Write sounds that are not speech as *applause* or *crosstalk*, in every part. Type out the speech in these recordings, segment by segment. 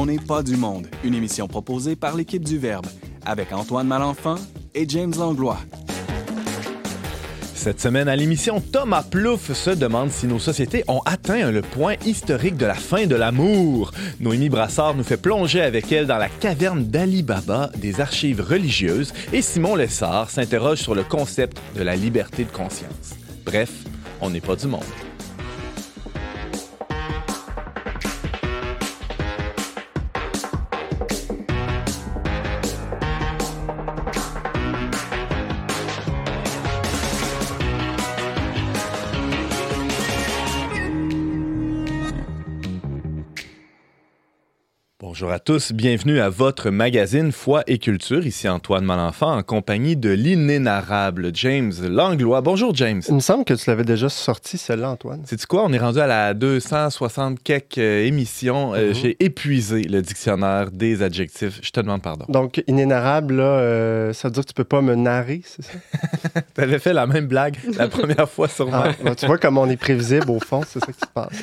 On n'est pas du monde, une émission proposée par l'équipe du Verbe, avec Antoine Malenfant et James Langlois. Cette semaine à l'émission, Thomas Plouffe se demande si nos sociétés ont atteint le point historique de la fin de l'amour. Noémie Brassard nous fait plonger avec elle dans la caverne d'Ali Baba des archives religieuses et Simon Lessard s'interroge sur le concept de la liberté de conscience. Bref, on n'est pas du monde. Bonjour à tous, bienvenue à votre magazine Foi et Culture. Ici Antoine Malenfant en compagnie de l'inénarrable James Langlois. Bonjour James. Il me semble que tu l'avais déjà sorti celle-là, Antoine. C'est quoi? On est rendu à la 260 quelques euh, émissions. Euh, Mhm. J'ai épuisé le dictionnaire des adjectifs. Je te demande pardon. Donc, inénarrable, là, euh, ça veut dire que tu peux pas me narrer, c'est ça? *laughs* T'avais fait la même blague la *laughs* première fois sur moi. Ah, tu vois comme on est prévisible au fond, c'est ça qui se passe.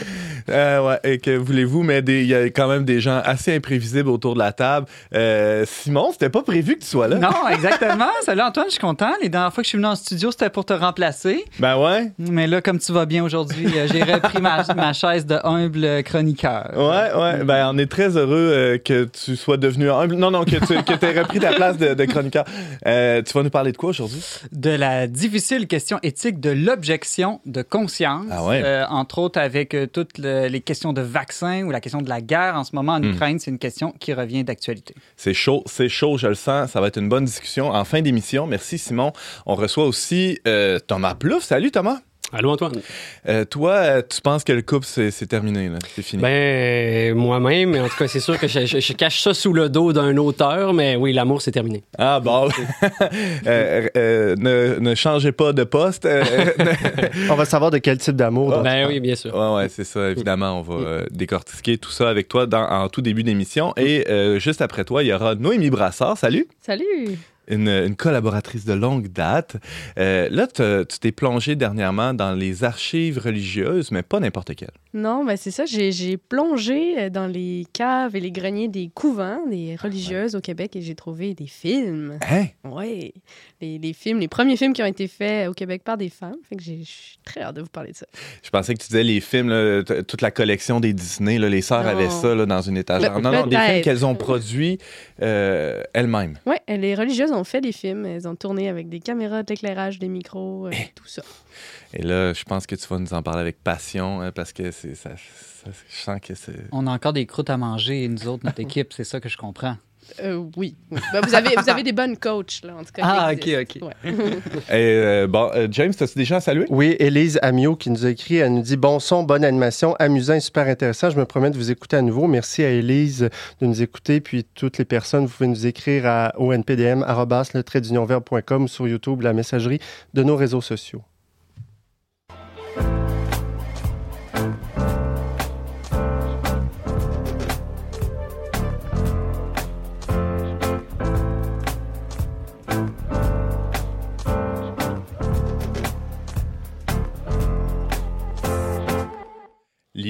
Euh, ouais, et que voulez-vous, mais il y a quand même des gens assez imprévisibles autour de la table. Euh, Simon, c'était pas prévu que tu sois là. Non, *laughs* exactement. Salut Antoine, je suis content. Les dernières fois que je suis venu en studio, c'était pour te remplacer. Ben ouais. Mais là, comme tu vas bien aujourd'hui, euh, j'ai repris ma, *laughs* ma chaise de humble chroniqueur. Ouais, ouais. Ben, on est très heureux euh, que tu sois devenu humble. Non, non, que tu que aies repris ta place de, de chroniqueur. Euh, tu vas nous parler de quoi aujourd'hui? De la difficile question éthique de l'objection de conscience. Ah ouais. Euh, entre autres avec toutes le- les questions de vaccins ou la question de la guerre en ce moment en Hmm. Ukraine. C'est une qui revient d'actualité. C'est chaud, c'est chaud, je le sens. Ça va être une bonne discussion en fin d'émission. Merci, Simon. On reçoit aussi euh, Thomas Plouffe. Salut, Thomas. Allô, Antoine? Euh, toi, euh, tu penses que le couple, c'est c'est terminé, là? C'est fini? Ben, moi-même, en tout cas, c'est sûr que je, je- je cache ça sous le dos d'un auteur, mais oui, l'amour, c'est terminé. Ah, bon. *laughs* Euh, euh, ne, ne changez pas de poste. Euh, *laughs* On va savoir de quel type d'amour. Ben oui, bien sûr. Ouais, ouais, c'est ça, évidemment. On va euh, décortiquer tout ça avec toi dans, en tout début d'émission. Et euh, juste après toi, il y aura Noémie Brassard. Salut! Salut! Une, une collaboratrice de longue date. Euh, là, tu t'es plongée dernièrement dans les archives religieuses, mais pas n'importe quelles. Non, ben c'est ça, j'ai plongé euh, dans les caves et les greniers des couvents, des religieuses au Québec et j'ai trouvé des films. Hein? Oui, les, les films, les premiers films qui ont été faits au Québec par des femmes. Fait que j'ai- je suis très hâte de vous parler de ça. Je pensais que tu disais les films, là, toute la collection des Disney, là, les sœurs avaient ça là, dans une étagère. Non, non, des films qu'elles ont produits euh, elles-mêmes. Oui, les religieuses ont fait des films. Elles ont tourné avec des caméras, de l'éclairage, des micros, euh, tout ça. Et là, je pense que tu vas nous en parler avec passion, hein, parce que c'est ça, ça- je sens que c'est... On a encore des croûtes à manger, et nous autres, notre *laughs* équipe, c'est ça que je comprends. Euh, oui. oui. Ben, vous, avez, vous avez des bonnes coachs, là, en tout cas. Ah, existent. ok, Ouais. *laughs* Et, euh, bon, euh, James, as-tu des gens à saluer? Oui, Élise Amiot qui nous a écrit, elle nous dit bon son, bonne animation, amusant et super intéressant. Je me promets de vous écouter à nouveau. Merci à Élise de nous écouter. Puis toutes les personnes, vous pouvez nous écrire à onpdm le trait ou sur YouTube, la messagerie de nos réseaux sociaux.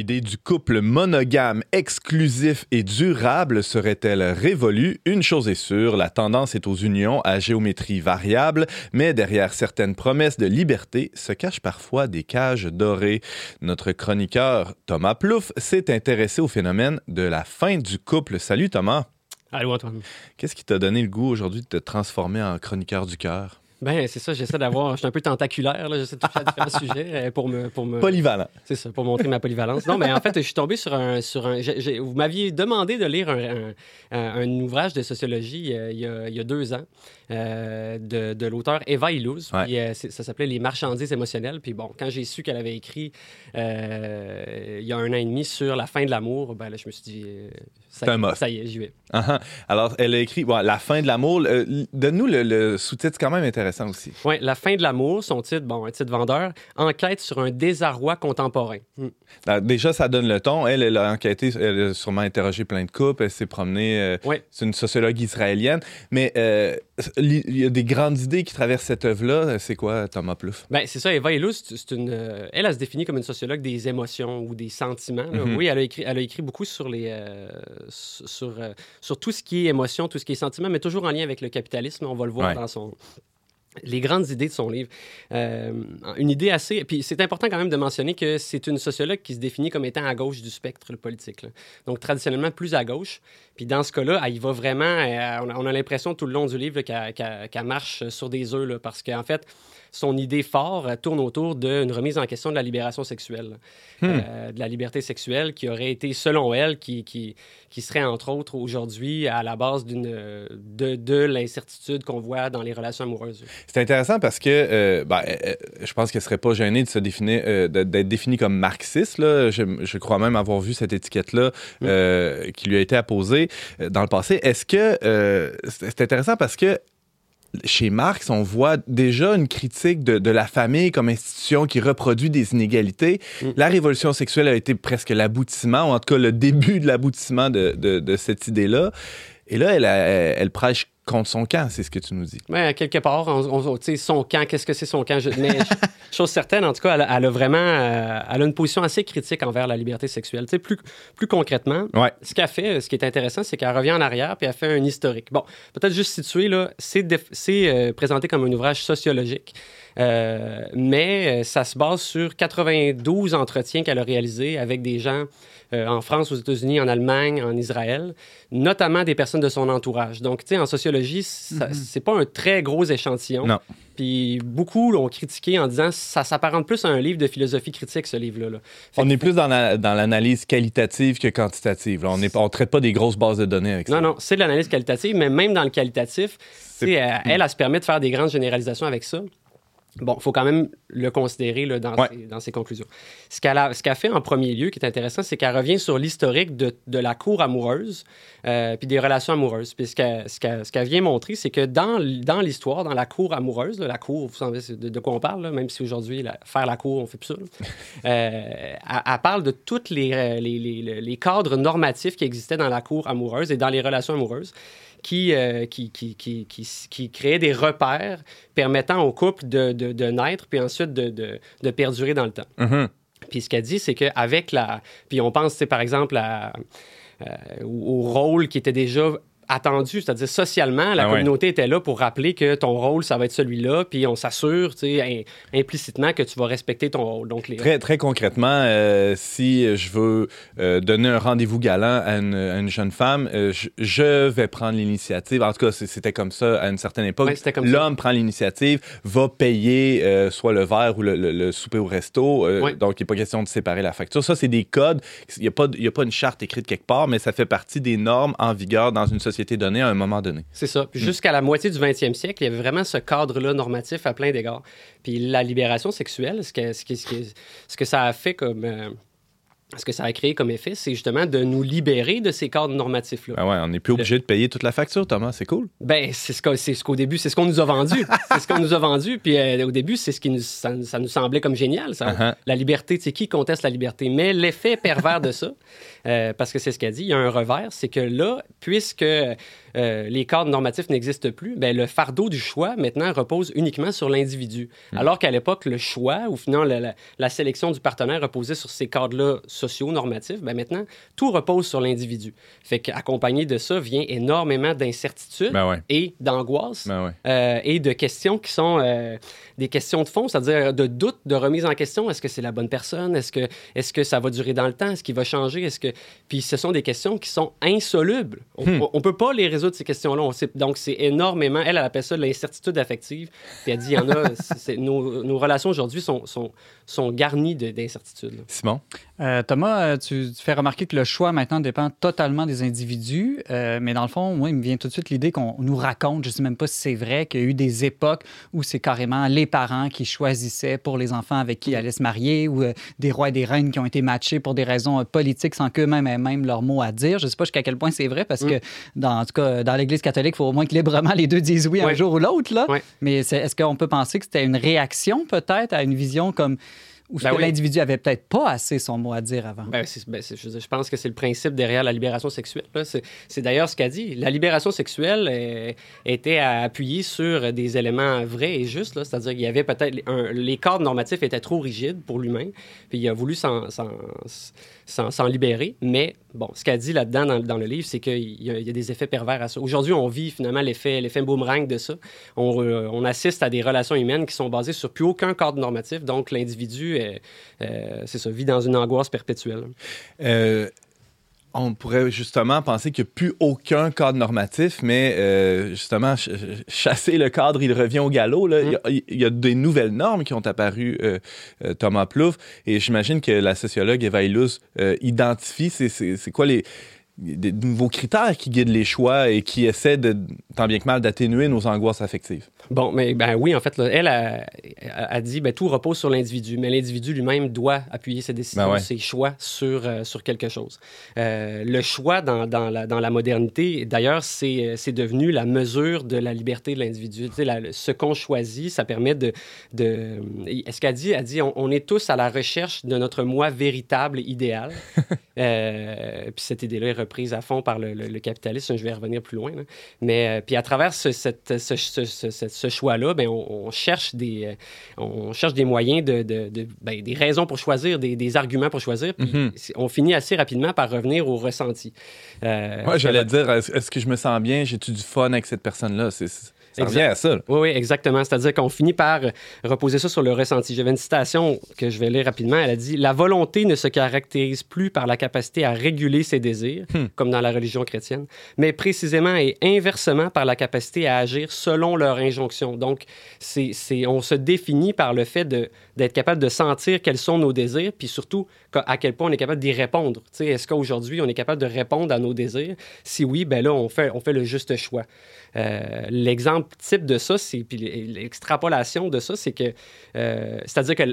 L'idée du couple monogame, exclusif et durable serait-elle révolue? Une chose est sûre, la tendance est aux unions à géométrie variable, mais derrière certaines promesses de liberté se cachent parfois des cages dorées. Notre chroniqueur Thomas Plouffe s'est intéressé au phénomène de la fin du couple. Salut Thomas! Allô, Antoine? Qu'est-ce qui t'a donné le goût aujourd'hui de te transformer en chroniqueur du cœur? Ben, c'est ça, j'essaie d'avoir. Je suis un peu tentaculaire, là, j'essaie de toucher à différents *laughs* sujets euh, pour me. Pour me... Polyvalent. C'est ça, pour montrer ma polyvalence. Non, mais en fait, je suis tombé sur un. Sur un vous m'aviez demandé de lire un, un- ouvrage de sociologie euh, il, y a, il y a deux ans euh, de, de l'auteur Eva Illouz. Ouais. Puis, euh, ça s'appelait Les marchandises émotionnelles. Puis bon, quand j'ai su qu'elle avait écrit il y a un an et demi sur la fin de l'amour, ben là, je me suis dit. ça, C'est un must. ça y est, j'y vais. Ah. Alors, elle a écrit bon, La fin de l'amour. Donne-nous le, le sous-titre, quand même intéressant. Intéressant aussi. Oui, La fin de l'amour, son titre, bon, un titre vendeur, enquête sur un désarroi contemporain. Hmm. Ah, Déjà, ça donne le ton. Elle, elle a enquêté, elle a sûrement interrogé plein de couples, elle s'est promenée. euh, Ouais. C'est une sociologue israélienne. Mais euh, il y a des grandes idées qui traversent cette œuvre-là. C'est quoi, Thomas Plouffe? Ben, c'est ça, Eva Illouz, c'est une, euh, elle, elle se définit comme une sociologue des émotions ou des sentiments. Mhm. Oui, elle a, écrit, elle a écrit beaucoup sur, les, euh, sur, sur tout ce qui est émotion, tout ce qui est sentiment, mais toujours en lien avec le capitalisme. On va le voir Ouais. dans son les grandes idées de son livre. Euh, une idée assez... Puis c'est important quand même de mentionner que c'est une sociologue qui se définit comme étant à gauche du spectre politique. Donc traditionnellement plus à gauche. Puis dans ce cas-là, elle y va vraiment... euh, on a, on a l'impression tout le long du livre qu'elle marche sur des œufs, parce qu'en fait, son idée forte tourne autour d'une remise en question de la libération sexuelle, là. Euh, de la liberté sexuelle qui aurait été, selon elle, qui, qui, qui serait entre autres aujourd'hui à la base d'une de, de l'incertitude qu'on voit dans les relations amoureuses. C'est intéressant parce que euh, ben, euh, je pense qu'elle serait pas gênée de se définir, d'être définie comme marxiste. Là. Je, je crois même avoir vu cette étiquette-là euh, qui lui a été apposée dans le passé. Est-ce que c'est intéressant parce que chez Marx, on voit déjà une critique de, de la famille comme institution qui reproduit des inégalités. Mm. La révolution sexuelle a été presque l'aboutissement, ou en tout cas le début de l'aboutissement de, de- de cette idée-là. Et là, elle, elle prêche contre son camp, c'est ce que tu nous dis. Ouais, quelque part, on, on- tu sais, son camp, qu'est-ce que c'est son camp? Je- mais *laughs* chose certaine, en tout cas, elle, a- elle a vraiment euh, elle a une position assez critique envers la liberté sexuelle. Tu sais, plus, plus concrètement, Ouais. ce qu'elle fait, ce qui est intéressant, c'est qu'elle revient en arrière puis elle fait un historique. Bon, peut-être juste situé, là, c'est, euh, présenté comme un ouvrage sociologique, euh, mais euh, ça se base sur 92 entretiens qu'elle a réalisés avec des gens euh, en France, aux États-Unis, en Allemagne, en Israël, notamment des personnes de son entourage. Donc, tu sais, en sociologie, ça- c'est pas un très gros échantillon. Non. Puis beaucoup l'ont critiqué en disant ça s'apparente plus à un livre de philosophie critique, ce livre-là. là. On que- est plus dans la- dans l'analyse qualitative que quantitative. là. On ne on traite pas des grosses bases de données avec ça. Non, non, c'est de l'analyse qualitative, mais même dans le qualitatif, sais, elle, elle, elle se permet de faire des grandes généralisations avec ça. Bon, il faut quand même le considérer là, dans, Ouais. ses, dans ses conclusions. Ce qu'elle a, fait en premier lieu, qui est intéressant, c'est qu'elle revient sur l'historique de, de la cour amoureuse euh, puis des relations amoureuses. Puis ce qu'elle, vient montrer, c'est que dans, l'histoire, dans la cour amoureuse, là, la cour, vous savez de, de quoi on parle, là, même si aujourd'hui, faire la cour, on fait plus ça. *laughs* Euh, elle, elle parle de tous les, euh, les, les- les cadres normatifs qui existaient dans la cour amoureuse et dans les relations amoureuses qui, euh, qui, qui, qui, qui, qui créaient des repères permettant au couple de, de, de naître puis ensuite de, de, de perdurer dans le temps. Mhm. Puis ce qu'elle dit, c'est qu'avec la... Puis on pense, tu sais, par exemple, à, euh, au rôle qui était déjà attendu, c'est-à-dire socialement, la Ah ouais. communauté était là pour rappeler que ton rôle, ça va être celui-là, puis on s'assure, tu sais, im- implicitement que tu vas respecter ton rôle. Donc, les... Très, très concrètement, euh, si je veux euh, donner un rendez-vous galant à une, à une jeune femme, euh, je, je vais prendre l'initiative. En tout cas, c'était comme ça à une certaine époque. Ouais. L'homme prend l'initiative, va payer euh, soit le verre ou le, le- le souper au resto. euh, Ouais. Donc, il n'est pas question de séparer la facture. Ça, c'est des codes. Il n'y a, pas y a pas une charte écrite quelque part, mais ça fait partie des normes en vigueur dans une société donnée à un moment donné. C'est ça. Hmm. Jusqu'à la moitié du 20e siècle, il y avait vraiment ce cadre-là normatif à plein d'égards. Puis la libération sexuelle, ce que, ce que, ce que, ce que ça a fait comme... euh, ce que ça a créé comme effet, c'est justement de nous libérer de ces cadres normatifs-là. Ben ouais, on n'est plus obligé de payer toute la facture, Thomas. C'est cool. Ben, c'est ce qu'au c'est ce début, c'est ce qu'on nous a vendu. *laughs* c'est ce qu'on nous a vendu. Puis euh, au début, c'est ce qui nous, ça, ça nous semblait comme génial. ça. Uh-huh. La liberté, tu sais, qui conteste la liberté? Mais l'effet pervers de ça, *laughs* euh, parce que c'est ce qu'elle dit, il y a un revers, c'est que là, puisque euh, les cadres normatifs n'existent plus, ben, le fardeau du choix, maintenant, repose uniquement sur l'individu. Alors qu'à l'époque, le choix, ou finalement la, la- la sélection du partenaire reposait sur ces cadres-là sociaux, normatifs, ben maintenant, tout repose sur l'individu. Fait qu'accompagné de ça vient énormément d'incertitudes Ben ouais. et d'angoisse Ben ouais. euh, et de questions qui sont des questions de fond, c'est-à-dire de doute, de remise en question. Est-ce que c'est la bonne personne? Est-ce que, est que ça va durer dans le temps? Est-ce qu'il va changer? Est-ce que... Puis ce sont des questions qui sont insolubles. On ne peut pas les résoudre, ces questions-là. Donc c'est énormément... Elle, elle appelle ça l'incertitude affective. Puis elle dit, il y en a... *laughs* nos, nos relations aujourd'hui sont, sont, sont garnies de- d'incertitudes. Simon? Euh, Thomas, euh, tu, tu fais remarquer que le choix maintenant dépend totalement des individus, euh, mais dans le fond, moi, il me vient tout de suite l'idée qu'on nous raconte, je ne sais même pas si c'est vrai, qu'il y a eu des époques où c'est carrément les parents qui choisissaient pour les enfants avec qui ils allaient se marier, ou euh, des rois et des reines qui ont été matchés pour des raisons euh, politiques sans qu'eux-mêmes aient même leur mot à dire. Je ne sais pas jusqu'à quel point c'est vrai, parce que, dans, en tout cas, dans l'Église catholique, il faut au moins que librement les deux disent oui un jour ou l'autre. là. Mais est-ce qu'on peut penser que c'était une réaction peut-être à une vision comme où Ben oui. l'individu avait peut-être pas assez son mot à dire avant? Ben, c'est- ben, je, pense que c'est le principe derrière la libération sexuelle. C'est d'ailleurs ce qu'a dit. La libération sexuelle euh, était à appuyer sur des éléments vrais et justes. C'est-à-dire qu'il y avait peut-être... Les cadres normatifs étaient trop rigides pour l'humain, puis il a voulu s'en libérer. Mais, bon, ce qu'a dit là-dedans dans, le livre, c'est qu'il y, a- des effets pervers à ça. Aujourd'hui, on vit finalement l'effet boomerang de ça. On, euh, assiste à des relations humaines qui sont basées sur plus aucun cadre normatif. Donc, l'individu, euh, euh, ça, vit dans une angoisse perpétuelle. On pourrait justement penser qu'il n'y a plus aucun cadre normatif, mais euh, justement, ch- chasser le cadre, il revient au galop. là. Il, y a, il y a des nouvelles normes qui ont apparu, euh, euh, Thomas Plouffe, et j'imagine que la sociologue Eva Illouz euh, identifie c'est quoi les des nouveaux critères qui guident les choix et qui essaient de, tant bien que mal, d'atténuer nos angoisses affectives. Bon, mais ben oui, en fait, là, elle a, dit ben, tout repose sur l'individu, mais l'individu lui-même doit appuyer ses décisions, Ben ouais. ses choix sur, euh, sur quelque chose. Euh, le choix dans, dans, la, dans la modernité, d'ailleurs, c'est c'est devenu la mesure de la liberté de l'individu. Tu sais, la- ce qu'on choisit, ça permet de. de Est-ce qu'elle dit? Elle dit on, on est tous à la recherche de notre moi véritable et idéal. *laughs* Euh, puis cette idée-là est reprise à fond par le, le- le capitalisme. Je vais y revenir plus loin. là. Mais euh, puis à travers ce, cette- ce, ce- ce- ce- ce choix-là, ben, on, on cherche des, euh, on cherche des moyens, de, de- de- ben, des raisons pour choisir, des, des arguments pour choisir. Puis Mhm. c'est- on finit assez rapidement par revenir au ressenti. Euh, Moi, j'allais dire, est-ce que je me sens bien? J'ai-tu du fun avec cette personne-là? C'est- Ça Exact. revient à ça. là. Oui, oui, exactement. C'est-à-dire qu'on finit par reposer ça sur le ressenti. J'avais une citation que je vais lire rapidement. Elle a dit La volonté ne se caractérise plus par la capacité à réguler ses désirs, Hmm. comme dans la religion chrétienne, mais précisément et inversement par la capacité à agir selon leur injonction. Donc, c'est, on se définit par le fait d'être capable de sentir quels sont nos désirs, puis surtout à quel point on est capable d'y répondre. Est-ce qu'aujourd'hui, on est capable de répondre à nos désirs? Si oui, ben là, on fait, on fait le juste choix. Euh, L'exemple type de ça, c'est puis l'extrapolation de ça, c'est que euh, c'est-à-dire que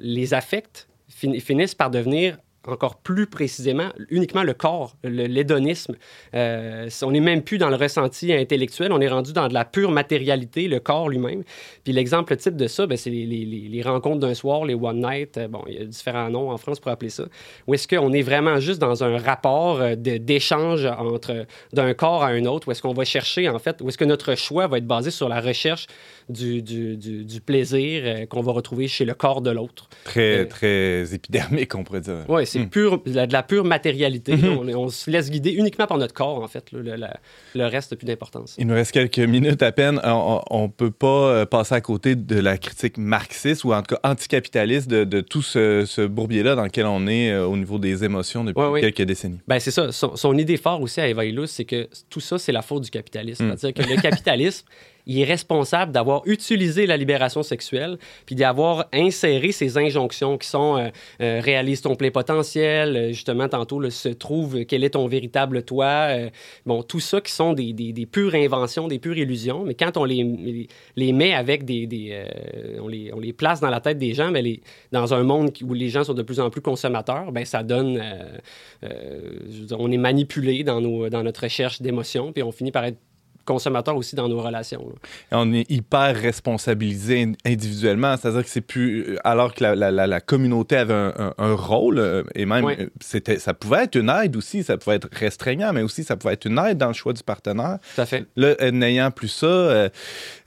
les affects fin- finissent par devenir encore plus précisément uniquement le corps, l'hédonisme. Euh, on n'est même plus dans le ressenti intellectuel, on est rendu dans de la pure matérialité, le corps lui-même. Puis l'exemple type de ça, ben, c'est les, les- les- les rencontres d'un soir, les one night. Euh, bon, il y a différents noms en France pour appeler ça. Où est-ce qu'on est vraiment juste dans un rapport euh, d'échange entre d'un corps à un autre, où est-ce qu'on va chercher en fait, où est-ce que notre choix va être basé sur la recherche du, du- du- du plaisir qu'on va retrouver chez le corps de l'autre. Très, Euh, très épidermique, on pourrait dire. Oui, c'est Hmm. de la, de la pure matérialité. Mhm. on, on se laisse guider uniquement par notre corps, en fait. là. Le, la- le reste n'a plus d'importance. Il nous reste quelques minutes à peine. On ne peut pas euh, passer à côté de la critique marxiste ou en tout cas anticapitaliste de, de tout ce, ce bourbier-là dans lequel on est euh, au niveau des émotions depuis Ouais, quelques décennies. Ben, c'est ça. Son, son idée phare aussi à Eva Illouz, c'est que tout ça, c'est la faute du capitalisme. Mm. C'est-à-dire que le capitalisme, *laughs* il est responsable d'avoir utilisé la libération sexuelle, puis d'avoir inséré ces injonctions qui sont euh, euh, réalise ton plein potentiel, euh, justement, tantôt, se trouve quel est ton véritable toi. bon, tout ça qui sont des, des- des pures inventions, des pures illusions, mais quand on les, les, met avec des. des, on, les, on les place dans la tête des gens, ben, les, dans un monde où les gens sont de plus en plus consommateurs, ben, ça donne. on est manipulé dans, nos, dans notre recherche d'émotions, puis on finit par être consommateur aussi dans nos relations. là. On est hyper responsabilisé in- individuellement, c'est-à-dire que c'est plus. euh, Alors que la, la- la- la communauté avait un, un- un rôle, euh, et même, euh, c'était, ça pouvait être une aide aussi, ça pouvait être restreignant, mais aussi ça pouvait être une aide dans le choix du partenaire. Tout à fait. Là, n'ayant plus ça, euh,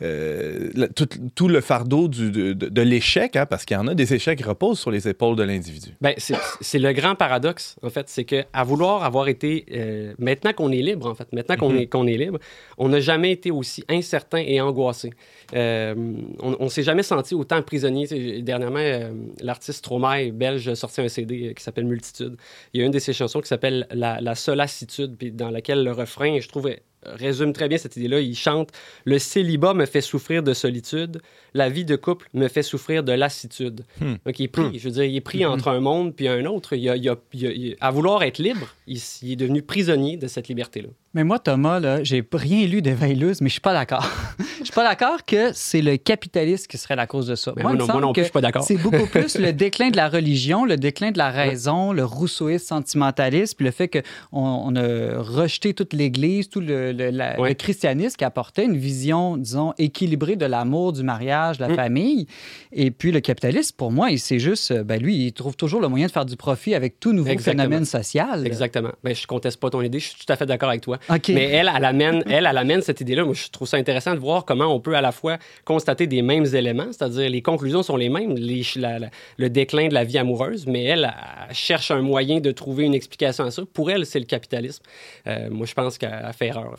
euh, tout, tout le fardeau du- de, l'échec, hein, parce qu'il y en a des échecs qui reposent sur les épaules de l'individu. Ben, c'est c'est le grand paradoxe, en fait. C'est que à vouloir avoir été. euh, maintenant qu'on est libre, en fait, maintenant qu'on Mhm. est, qu'on est libre, on n'a jamais été aussi incertain et angoissé. Euh, on ne s'est jamais senti autant prisonnier. Dernièrement, euh, l'artiste Stromae, belge, a sorti un CD euh, qui s'appelle Multitude. Il y a une de ses chansons qui s'appelle La, la solacitude, puis dans laquelle le refrain, je trouve, résume très bien cette idée-là. Il chante Le célibat me fait souffrir de solitude, la vie de couple me fait souffrir de lassitude. Hmm. Donc, il est pris, je veux dire, il est pris entre un monde puis un autre. Il a- il a- il a- il a- à vouloir être libre, il est devenu prisonnier de cette liberté-là. Mais moi, Thomas, là, j'ai rien lu d'Eva Illouz, mais je suis pas d'accord. *laughs* je suis pas d'accord que c'est le capitalisme qui serait la cause de ça. Mais moi, non- moi semble non plus, je suis pas d'accord. C'est beaucoup *laughs* plus le déclin de la religion, le déclin de la raison, le rousseauisme sentimentaliste, puis le fait qu'on on a rejeté toute l'Église, tout le, le- la- Ouais. le christianisme qui apportait une vision, disons, équilibrée de l'amour, du mariage, de la Mm. famille. Et puis le capitalisme, pour moi, il- c'est juste, euh, ben lui, il trouve toujours le moyen de faire du profit avec tout nouveau Exactement. phénomène social. Exactement. Ben, je conteste pas ton idée, je suis tout à fait d'accord avec toi. Mais elle, elle amène, elle, elle amène cette idée-là. Moi, je trouve ça intéressant de voir comment on peut à la fois constater des mêmes éléments, c'est-à-dire les conclusions sont les mêmes, les- la- la- le déclin de la vie amoureuse, mais elle, elle cherche un moyen de trouver une explication à ça. Pour elle, c'est le capitalisme. Euh, moi, je pense qu'elle elle fait erreur,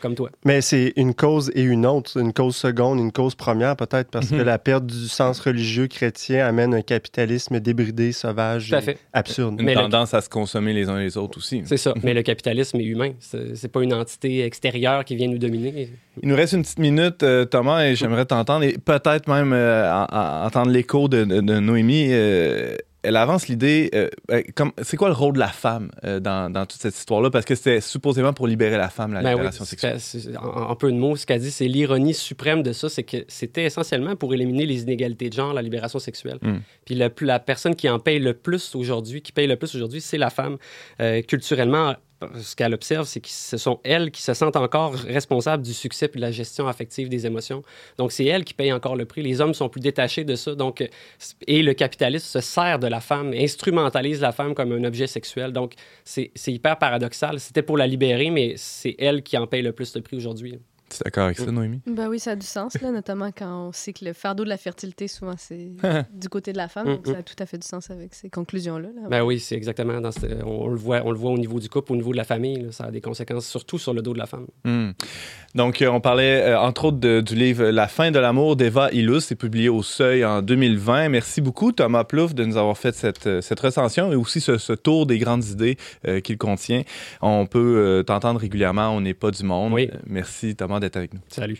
comme toi. Mais c'est une cause et une autre, une cause seconde, une cause première peut-être, parce que la perte du sens religieux chrétien amène un capitalisme débridé, sauvage, et absurde. Une Mais le- tendance à se consommer les uns les autres aussi. C'est ça. *laughs* Mais le capitalisme est humain. C'est pas une entité extérieure qui vient nous dominer. Il nous reste une petite minute, euh, Thomas, et j'aimerais t'entendre, et peut-être même euh, en- en- entendre l'écho de, de- de Noémie. euh, elle avance l'idée, ben, c'est quoi le rôle de la femme dans, dans toute cette histoire-là? Parce que c'était supposément pour libérer la femme, la Ben oui, libération sexuelle. en, en peu de mots, ce qu'elle dit, c'est l'ironie suprême de ça, c'est que c'était essentiellement pour éliminer les inégalités de genre, la libération sexuelle. Mm. Puis la, la personne qui en paye le plus aujourd'hui, qui paye le plus aujourd'hui, c'est la femme. Culturellement, ce qu'elle observe, c'est que ce sont elles qui se sentent encore responsables du succès puis de la gestion affective des émotions. Donc, c'est elles qui payent encore le prix. Les hommes sont plus détachés de ça. Donc, et le capitalisme se sert de la femme, instrumentalise la femme comme un objet sexuel. Donc, c'est c'est hyper paradoxal. C'était pour la libérer, mais c'est elle qui en paye le plus le prix aujourd'hui. Tu es d'accord avec ça, Noémie? Ben oui, ça a du sens, là, *laughs* notamment quand on sait que le fardeau de la fertilité, souvent, c'est *laughs* du côté de la femme. Donc, ça a tout à fait du sens avec ces conclusions-là. là. Ben oui, c'est exactement. Dans ce- on, le voit, on le voit au niveau du couple, au niveau de la famille. là. ça a des conséquences surtout sur le dos de la femme. Hmm. Donc, euh, on parlait euh, entre autres de- du livre La fin de l'amour d'Eva Illus. C'est publié au Seuil en 2020. Merci beaucoup, Thomas Plouffe, de nous avoir fait cette, euh, cette recension et aussi ce, ce tour des grandes idées euh, qu'il contient. On peut euh, t'entendre régulièrement. On n'est pas du monde. Oui. Merci, Thomas, d'être avec nous. Salut.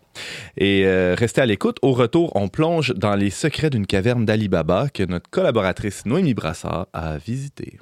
Et euh, restez à l'écoute. Au retour, on plonge dans les secrets d'une caverne d'Ali Baba que notre collaboratrice Noémie Brassard a visité.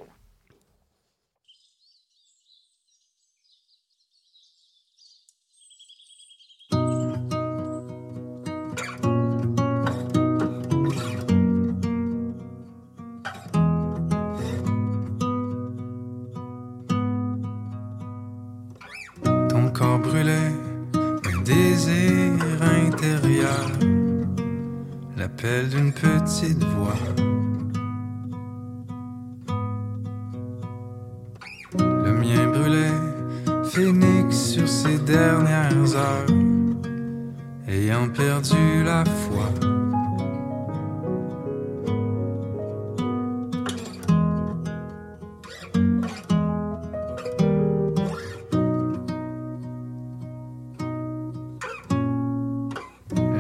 D'une petite voix. Le mien brûlait, phénix sur ses dernières heures, ayant perdu la foi.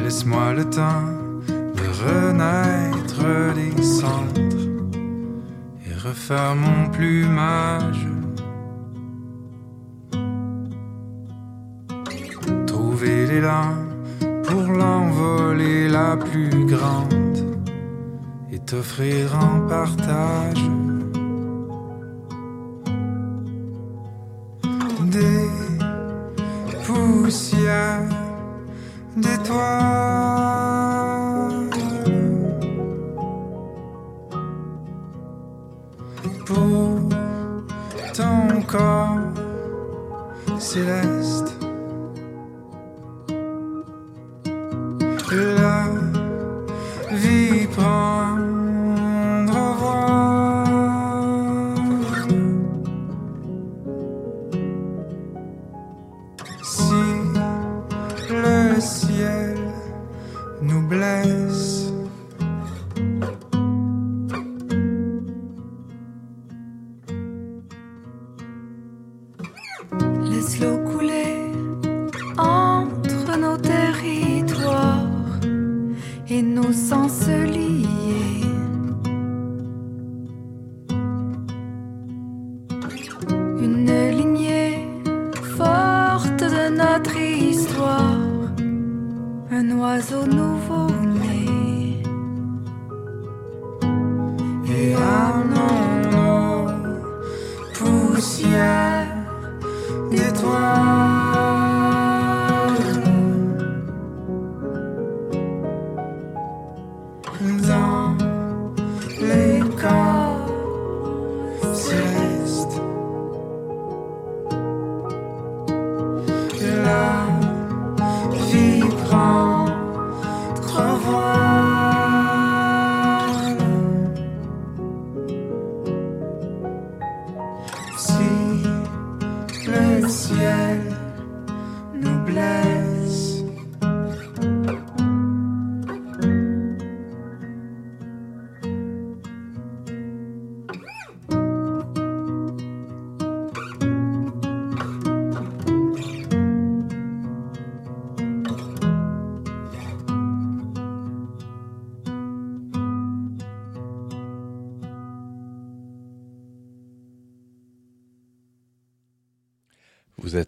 Laisse-moi le temps et refaire mon plumage. Trouver l'élan pour l'envoler la plus grande et t'offrir en partage des poussières d'étoiles céleste. La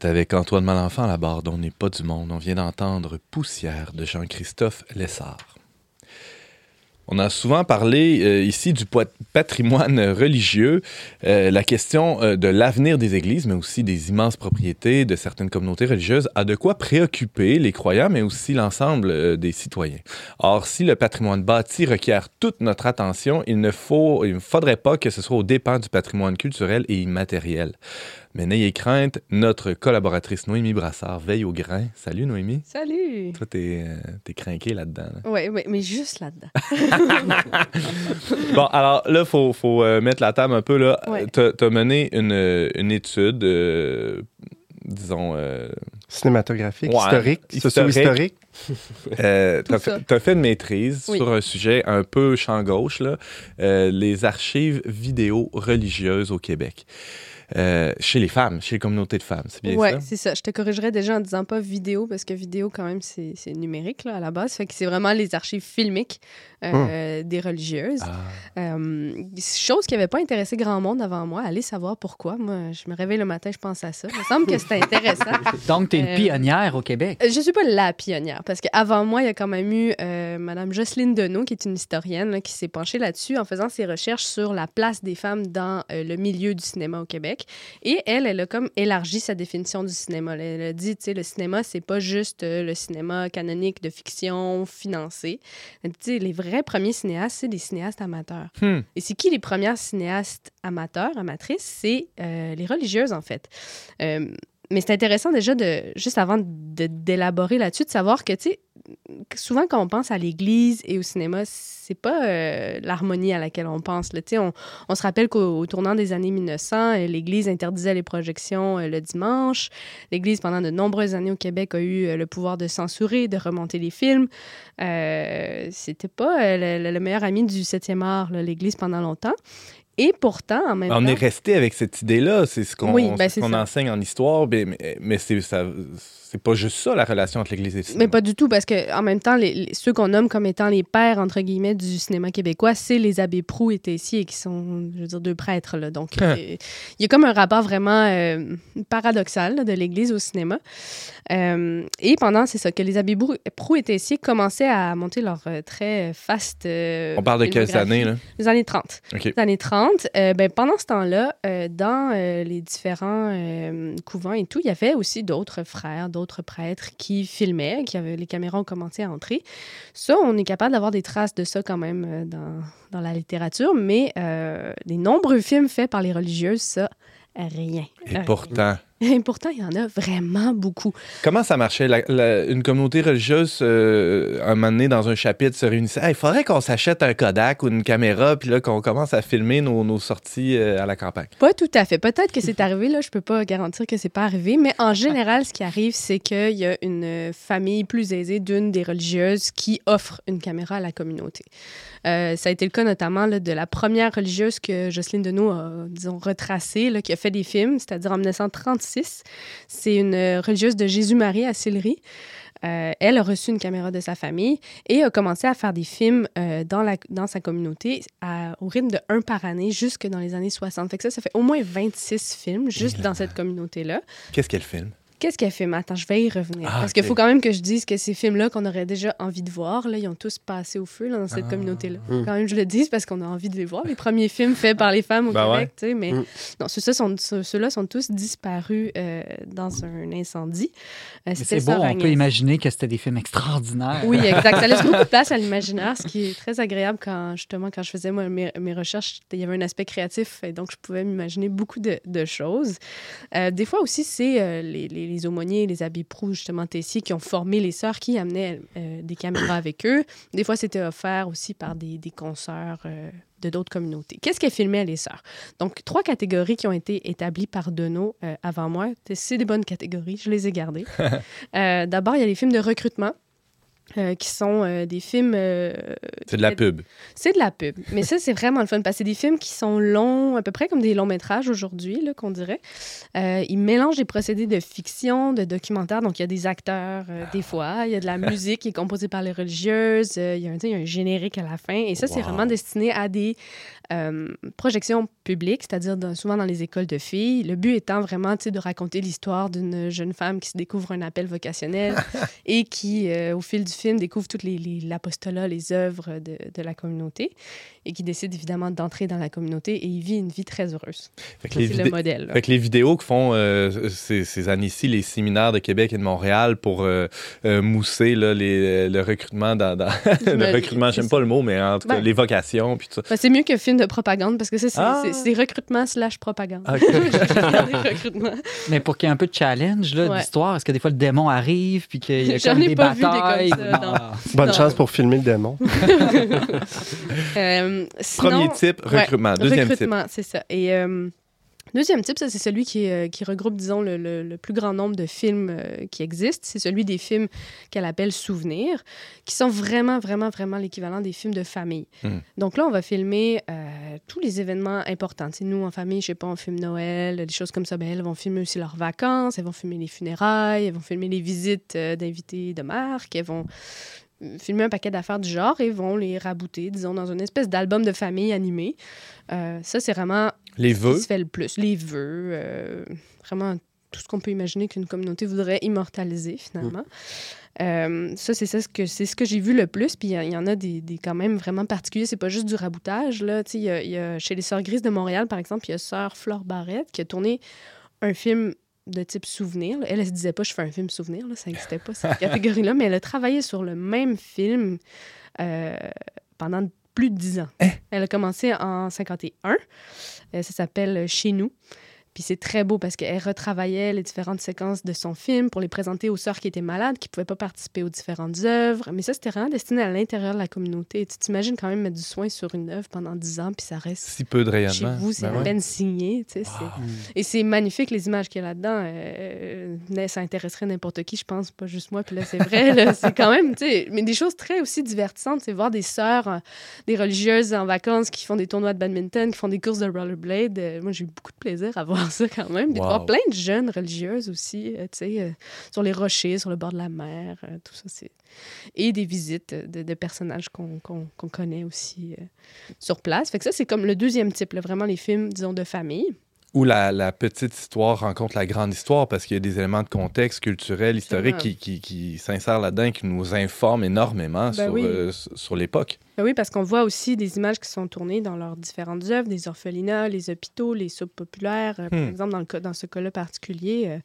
avec Antoine Malenfant à la barre dont n'est pas du monde. On vient d'entendre Poussière de Jean-Christophe Lessard. On a souvent parlé euh, ici du patrimoine religieux, euh, la question euh, de l'avenir des églises, mais aussi des immenses propriétés de certaines communautés religieuses, a de quoi préoccuper les croyants, mais aussi l'ensemble des citoyens? Or, si le patrimoine bâti requiert toute notre attention, il ne, faut, faudrait pas que ce soit au dépens du patrimoine culturel et immatériel. Mais n'ayez crainte, notre collaboratrice Noémie Brassard veille au grain. Salut Noémie. Salut! Toi, t'es euh, t'es craqué là-dedans. là. Oui, ouais, mais juste là-dedans. *laughs* Bon, alors là, il faut, faut, euh, mettre la table un peu. là. Ouais. T'as as mené une, une étude, euh, disons, euh, Cinématographique, Ouais, historique, historique. socio-historique. *laughs* euh, t'as ça. fait, une maîtrise Oui. sur un sujet un peu champ gauche, là, euh, les archives vidéo religieuses au Québec. Euh, chez les femmes, chez les communautés de femmes, c'est bien Ouais, ça? c'est ça. Je te corrigerais déjà en disant pas vidéo, parce que vidéo, quand même, c'est c'est numérique là, à la base. Fait que c'est vraiment les archives filmiques euh, des religieuses. Ah. Euh, chose qui n'avait pas intéressé grand monde avant moi. Allez savoir pourquoi. Moi, je me réveille le matin, je pense à ça. Il me semble que c'était intéressant. *laughs* Donc, tu es une Euh, pionnière au Québec. Je suis pas la pionnière parce qu'avant moi, il y a quand même eu Madame Jocelyne Deneau, qui est une historienne, là, qui s'est penchée là-dessus en faisant ses recherches sur la place des femmes dans le milieu du cinéma au Québec. Et elle, elle a comme élargi sa définition du cinéma. Elle a dit, tu sais, le cinéma, c'est pas juste le cinéma canonique de fiction financé. Elle dit, Tu sais, les vrais premiers cinéastes, c'est des cinéastes amateurs. Hmm. Et c'est qui les premières cinéastes amateurs, amatrices? C'est euh, les religieuses, en fait. Euh, mais c'est intéressant déjà, de, juste avant de- d'élaborer là-dessus, de savoir que, tu sais, souvent quand on pense à l'Église et au cinéma, c'est pas euh, l'harmonie à laquelle on pense. là. On, on se rappelle qu'au au tournant des années 1900, euh, l'Église interdisait les projections euh, le dimanche. L'Église, pendant de nombreuses années au Québec, a eu euh, le pouvoir de censurer, de remonter les films. C'était pas le, le- le meilleur ami du 7e art, l'Église, pendant longtemps. Et pourtant, en même On temps... est resté avec cette idée-là, c'est ce qu'on Oui, ben, ce enseigne en histoire, mais, mais, mais c'est ça- c'est pas juste ça la relation entre l'Église et le cinéma. Mais pas du tout, parce que en même temps, les, les- ceux qu'on nomme comme étant les pères, entre guillemets, du cinéma québécois, c'est les abbés Proux et Tessier, qui sont, je veux dire, deux prêtres. Là. Donc, euh, il y a comme un rapport vraiment euh, paradoxal là, de l'Église au cinéma. Euh, et pendant, c'est ça, que les abbés Proux et Tessier commençaient à monter leur très faste... On parle de quelles années, là? Les années 30. OK. Les années 30, euh, ben, pendant ce temps-là, dans les différents couvents et tout, il y avait aussi d'autres frères, d'autres prêtres qui filmaient, qui avaient les caméras ont commencé à entrer. Ça, on est capable d'avoir des traces de ça quand même euh, dans, dans la littérature, mais euh, les nombreux films faits par les religieuses, ça, rien. Et pourtant, Et pourtant, il y en a vraiment beaucoup. comment ça marchait? La- la- une communauté religieuse, euh, un moment donné, dans un chapitre, se réunissait. Hey, Il faudrait qu'on s'achète un Kodak ou une caméra, puis là, qu'on commence à filmer nos, nos sorties euh, à la campagne. Pas tout à fait. Peut-être que c'est arrivé, là, je peux pas garantir que c'est pas arrivé, mais en général, ce qui arrive, c'est qu'il y a une famille plus aisée d'une des religieuses qui offre une caméra à la communauté. Euh, ça a été le cas notamment là, de la première religieuse que Jocelyne Deneau a, disons, retracée, là, qui a fait des films, c'est-à-dire en 1936. C'est une euh, religieuse de Jésus-Marie à Sillery. Euh, elle a reçu une caméra de sa famille et a commencé à faire des films euh, dans, la, dans sa communauté à- au rythme de un par année jusque dans les années 60. Fait que ça, ça fait au moins 26 films juste dans cette communauté-là. Qu'est-ce qu'elle filme? Qu'est-ce qu'elle fait? Attends, je vais y revenir. Ah, Parce qu'il faut quand même que je dise que ces films-là qu'on aurait déjà envie de voir, là, ils ont tous passé au feu là, dans cette Ah. communauté-là. Mm. Quand même, je le dise parce qu'on a envie de les voir. Les premiers films faits par les femmes au *laughs* Ben Québec, tu sais. Mais Mm. non, ceux-là sont, ceux- ceux-là sont tous disparus euh, dans un incendie. Euh, C'est beau, on peut imaginer que c'était des films extraordinaires. Oui, exact. Ça laisse beaucoup de place à *laughs* l'imaginaire, ce qui est très agréable quand, justement, quand je faisais moi, mes, mes recherches, il y avait un aspect créatif et donc je pouvais m'imaginer beaucoup de, de choses. Euh, des fois aussi, c'est les, les, les aumôniers, les abbés Proux, justement, Tessier, qui ont formé les sœurs, qui amenaient euh, des caméras avec eux. Des fois, c'était offert aussi par des, des consoeurs euh, de d'autres communautés. Qu'est-ce qu'elles filmaient, les sœurs? Donc, trois catégories qui ont été établies par Deneau euh, avant moi. C'est des bonnes catégories, je les ai gardées. *laughs* Euh, D'abord, il y a les films de recrutement. Euh, qui sont euh, des films. euh, C'est de la pub. c'est de la pub. Mais ça, c'est vraiment le fun parce que c'est des films qui sont longs, à peu près comme des longs métrages aujourd'hui, là, qu'on dirait. Ils mélangent des procédés de fiction, de documentaire. Donc, il y a des acteurs, des fois. Il y a de la *laughs* musique qui est composée par les religieuses. Il, y a un, il y a un générique à la fin. Et ça, c'est vraiment destiné à des euh, projections publiques, c'est-à-dire souvent dans les écoles de filles. Le but étant vraiment de raconter l'histoire d'une jeune femme qui se découvre un appel vocationnel *laughs* et qui, euh, au fil du film, découvre toutes les, l'apostolat, les œuvres de, de la communauté et qui décide évidemment d'entrer dans la communauté et il vit une vie très heureuse. Fait que Ça, les, C'est le modèle. là. fait que les vidéos que font euh, ces, ces années-ci, les séminaires de Québec et de Montréal pour mousser là, les- le recrutement dans, dans- *laughs* le me- recrutement, j'aime pas le mot, mais en tout cas, Ben. les vocations puis tout ça. Ben, c'est mieux que film de propagande parce que ça, c'est, Ah! recrutement slash propagande. *laughs* Recrutement. Mais pour qu'il y ait un peu de challenge là, Ouais. d'histoire, est-ce que des fois le démon arrive puis qu'il y a *laughs* comme des pas vu des comme batailles? ça, non. Ah. Bonne Non. chance pour filmer le démon. *laughs* Euh, sinon- Premier type, Ouais, recrutement. Deuxième type. recrutement, c'est ça. Et euh, deuxième type, ça, c'est celui qui, euh, qui regroupe, disons, le, le- le plus grand nombre de films euh, qui existent. C'est celui des films qu'elle appelle souvenirs, qui sont vraiment, vraiment, vraiment l'équivalent des films de famille. Hmm. Donc là, on va filmer euh, tous les événements importants. Tu sais, nous, en famille, je sais pas, on filme Noël, des choses comme ça. Ben, elles vont filmer aussi leurs vacances, elles vont filmer les funérailles, elles vont filmer les visites d'invités de marque, elles vont filmer un paquet d'affaires du genre et vont les rabouter, disons, dans une espèce d'album de famille animé. Euh, ça, c'est vraiment Les ce qui se fait le plus. Les vœux, euh, vraiment tout ce qu'on peut imaginer qu'une communauté voudrait immortaliser, finalement. Euh, ça, c'est ça ce que, c'est ce que j'ai vu le plus. Puis il y, en a des, des quand même vraiment particuliers. C'est pas juste du raboutage. Là. Y a, y a- chez les Sœurs Grises de Montréal, par exemple, il y a Sœur Flore Barrette qui a tourné un film de type souvenir. Elle, elle se disait pas, je fais un film souvenir. Là. Ça n'existait pas, cette *laughs* catégorie-là. Mais elle a travaillé sur le même film euh, pendant plus de dix ans. Elle a commencé en 51. Euh, ça s'appelle Chez nous. Puis c'est très beau parce qu'elle retravaillait les différentes séquences de son film pour les présenter aux sœurs qui étaient malades, qui ne pouvaient pas participer aux différentes œuvres. Mais ça, c'était vraiment destiné à l'intérieur de la communauté. Tu t'imagines quand même mettre du soin sur une œuvre pendant 10 ans, puis ça reste Si peu de chez rayonnement. vous, c'est Ben à ouais. peine signé. tu sais, c'est- Et c'est magnifique, les images qu'il y a là-dedans. Euh, euh, ça intéresserait n'importe qui, je pense, pas juste moi. Puis là, c'est vrai, *laughs* c'est quand même, tu sais, mais des choses très aussi divertissantes. C'est voir des sœurs, euh, des religieuses en vacances qui font des tournois de badminton, qui font des courses de rollerblade. Euh, moi, j'ai eu beaucoup de plaisir à voir ça quand même. Puis de voir plein de jeunes religieuses aussi, euh, tu sais, euh, sur les rochers, sur le bord de la mer, euh, tout ça, c'est... Et des visites de, de personnages qu'on connaît aussi sur place. Fait que ça, c'est comme le deuxième type, là, vraiment les films, disons, de famille. Où la, la petite histoire rencontre la grande histoire parce qu'il y a des éléments de contexte culturel, historique qui, qui, qui s'insèrent là-dedans qui nous informent énormément Ben sur, oui. euh, sur l'époque. Ben oui, parce qu'on voit aussi des images qui sont tournées dans leurs différentes œuvres, des orphelinats, les hôpitaux, les soupes populaires. Euh, Par Hmm. exemple, dans, le cas, dans ce cas-là particulier, euh,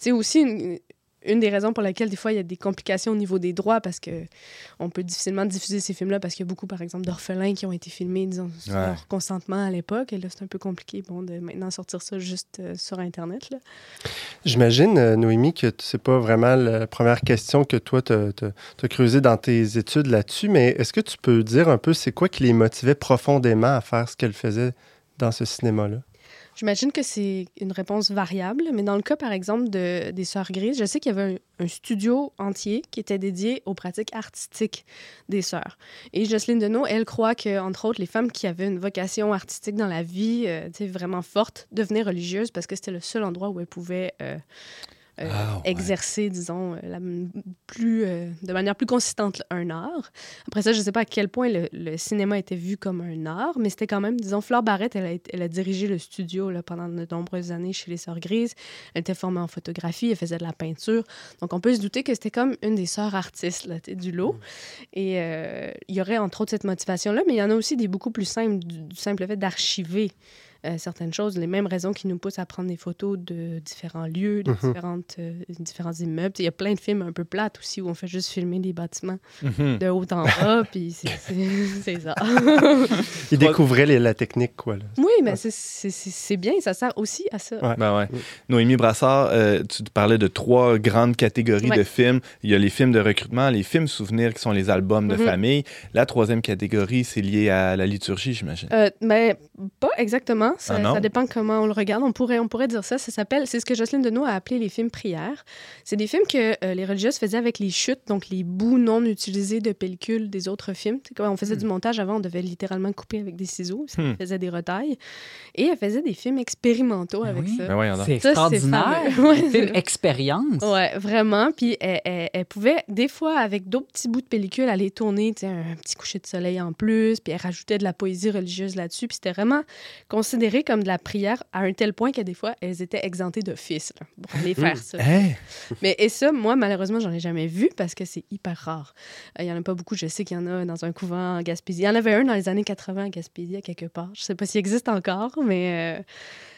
c'est aussi une, une des raisons pour lesquelles des fois il y a des complications au niveau des droits parce que on peut difficilement diffuser ces films-là parce qu'il y a beaucoup, par exemple, d'orphelins qui ont été filmés, disons, Ouais. leur consentement à l'époque. Et là, c'est un peu compliqué, bon, de maintenant sortir ça juste euh, sur Internet. Là. J'imagine, euh, Noémie, que c'est pas vraiment la première question que toi, tu as creusé dans tes études là-dessus, mais est-ce que tu peux dire un peu c'est quoi qui les motivait profondément à faire ce qu'elles faisaient dans ce cinéma-là? J'imagine que c'est une réponse variable, mais dans le cas, par exemple, de, des Sœurs Grises, je sais qu'il y avait un, studio entier qui était dédié aux pratiques artistiques des sœurs. Et Jocelyne Deneau, elle croit que, entre autres, les femmes qui avaient une vocation artistique dans la vie euh, vraiment forte devenaient religieuses parce que c'était le seul endroit où elles pouvaient euh, euh, Ah, ouais. exercer, disons, euh, la plus, euh, de manière plus consistante un art. Après ça, je ne sais pas à quel point le, le cinéma était vu comme un art, mais c'était quand même, disons, Flore Barrette, elle a, été- elle a dirigé le studio là, pendant de nombreuses années chez les Sœurs Grises. Elle était formée en photographie, elle faisait de la peinture. Donc, on peut se douter que c'était comme une des sœurs artistes là, du lot. Et euh, il y aurait entre autres cette motivation-là, mais il y en a aussi des beaucoup plus simples, du, du simple fait d'archiver euh, certaines choses, les mêmes raisons qui nous poussent à prendre des photos de différents lieux, de Mhm. différentes, euh, différents immeubles. Il y a plein de films un peu plates aussi où on fait juste filmer des bâtiments Mhm. de haut en bas, *laughs* puis c'est- *laughs* ça. *laughs* Ils découvraient les- la technique, quoi. là. oui, mais c'est- bien, ça sert aussi à ça. Ouais. Ben ouais. Noémie Brassard, euh, tu te parlais de trois grandes catégories Ouais. de films. Il y a les films de recrutement, les films souvenirs qui sont les albums de Mhm. famille. La troisième catégorie, c'est lié à la liturgie, j'imagine. Euh, mais pas exactement. Ça, Ah ça dépend comment on le regarde. On pourrait, on pourrait dire ça. Ça s'appelle, c'est ce que Jocelyne Deneau a appelé les films prières. C'est des films que euh, les religieuses faisaient avec les chutes, donc les bouts non utilisés de pellicule des autres films. Quand on faisait du montage avant, on devait littéralement couper avec des ciseaux. Ça Hmm. faisait des retailles. Et elle faisait des films expérimentaux Ben avec oui. ça. Ben donc. C'est Ça, c'est extraordinaire. Ouais. Film expérience. Ouais, vraiment. Puis elle, elle- elle pouvait, des fois, avec d'autres petits bouts de pellicule, aller tourner tu sais, un petit coucher de soleil en plus. Puis elle rajoutait de la poésie religieuse là-dessus. Puis c'était vraiment considéré comme de la prière à un tel point que des fois, elles étaient exemptées d'office pour aller faire ça. Hey! Mais et ça, moi, malheureusement, j'en ai jamais vu parce que c'est hyper rare. Euh, Il y en a pas beaucoup. Je sais qu'il y en a dans un couvent en Gaspésie. Il y en avait un dans les années 80 à Gaspésie, à quelque part. Je sais pas s'il existe encore, mais euh,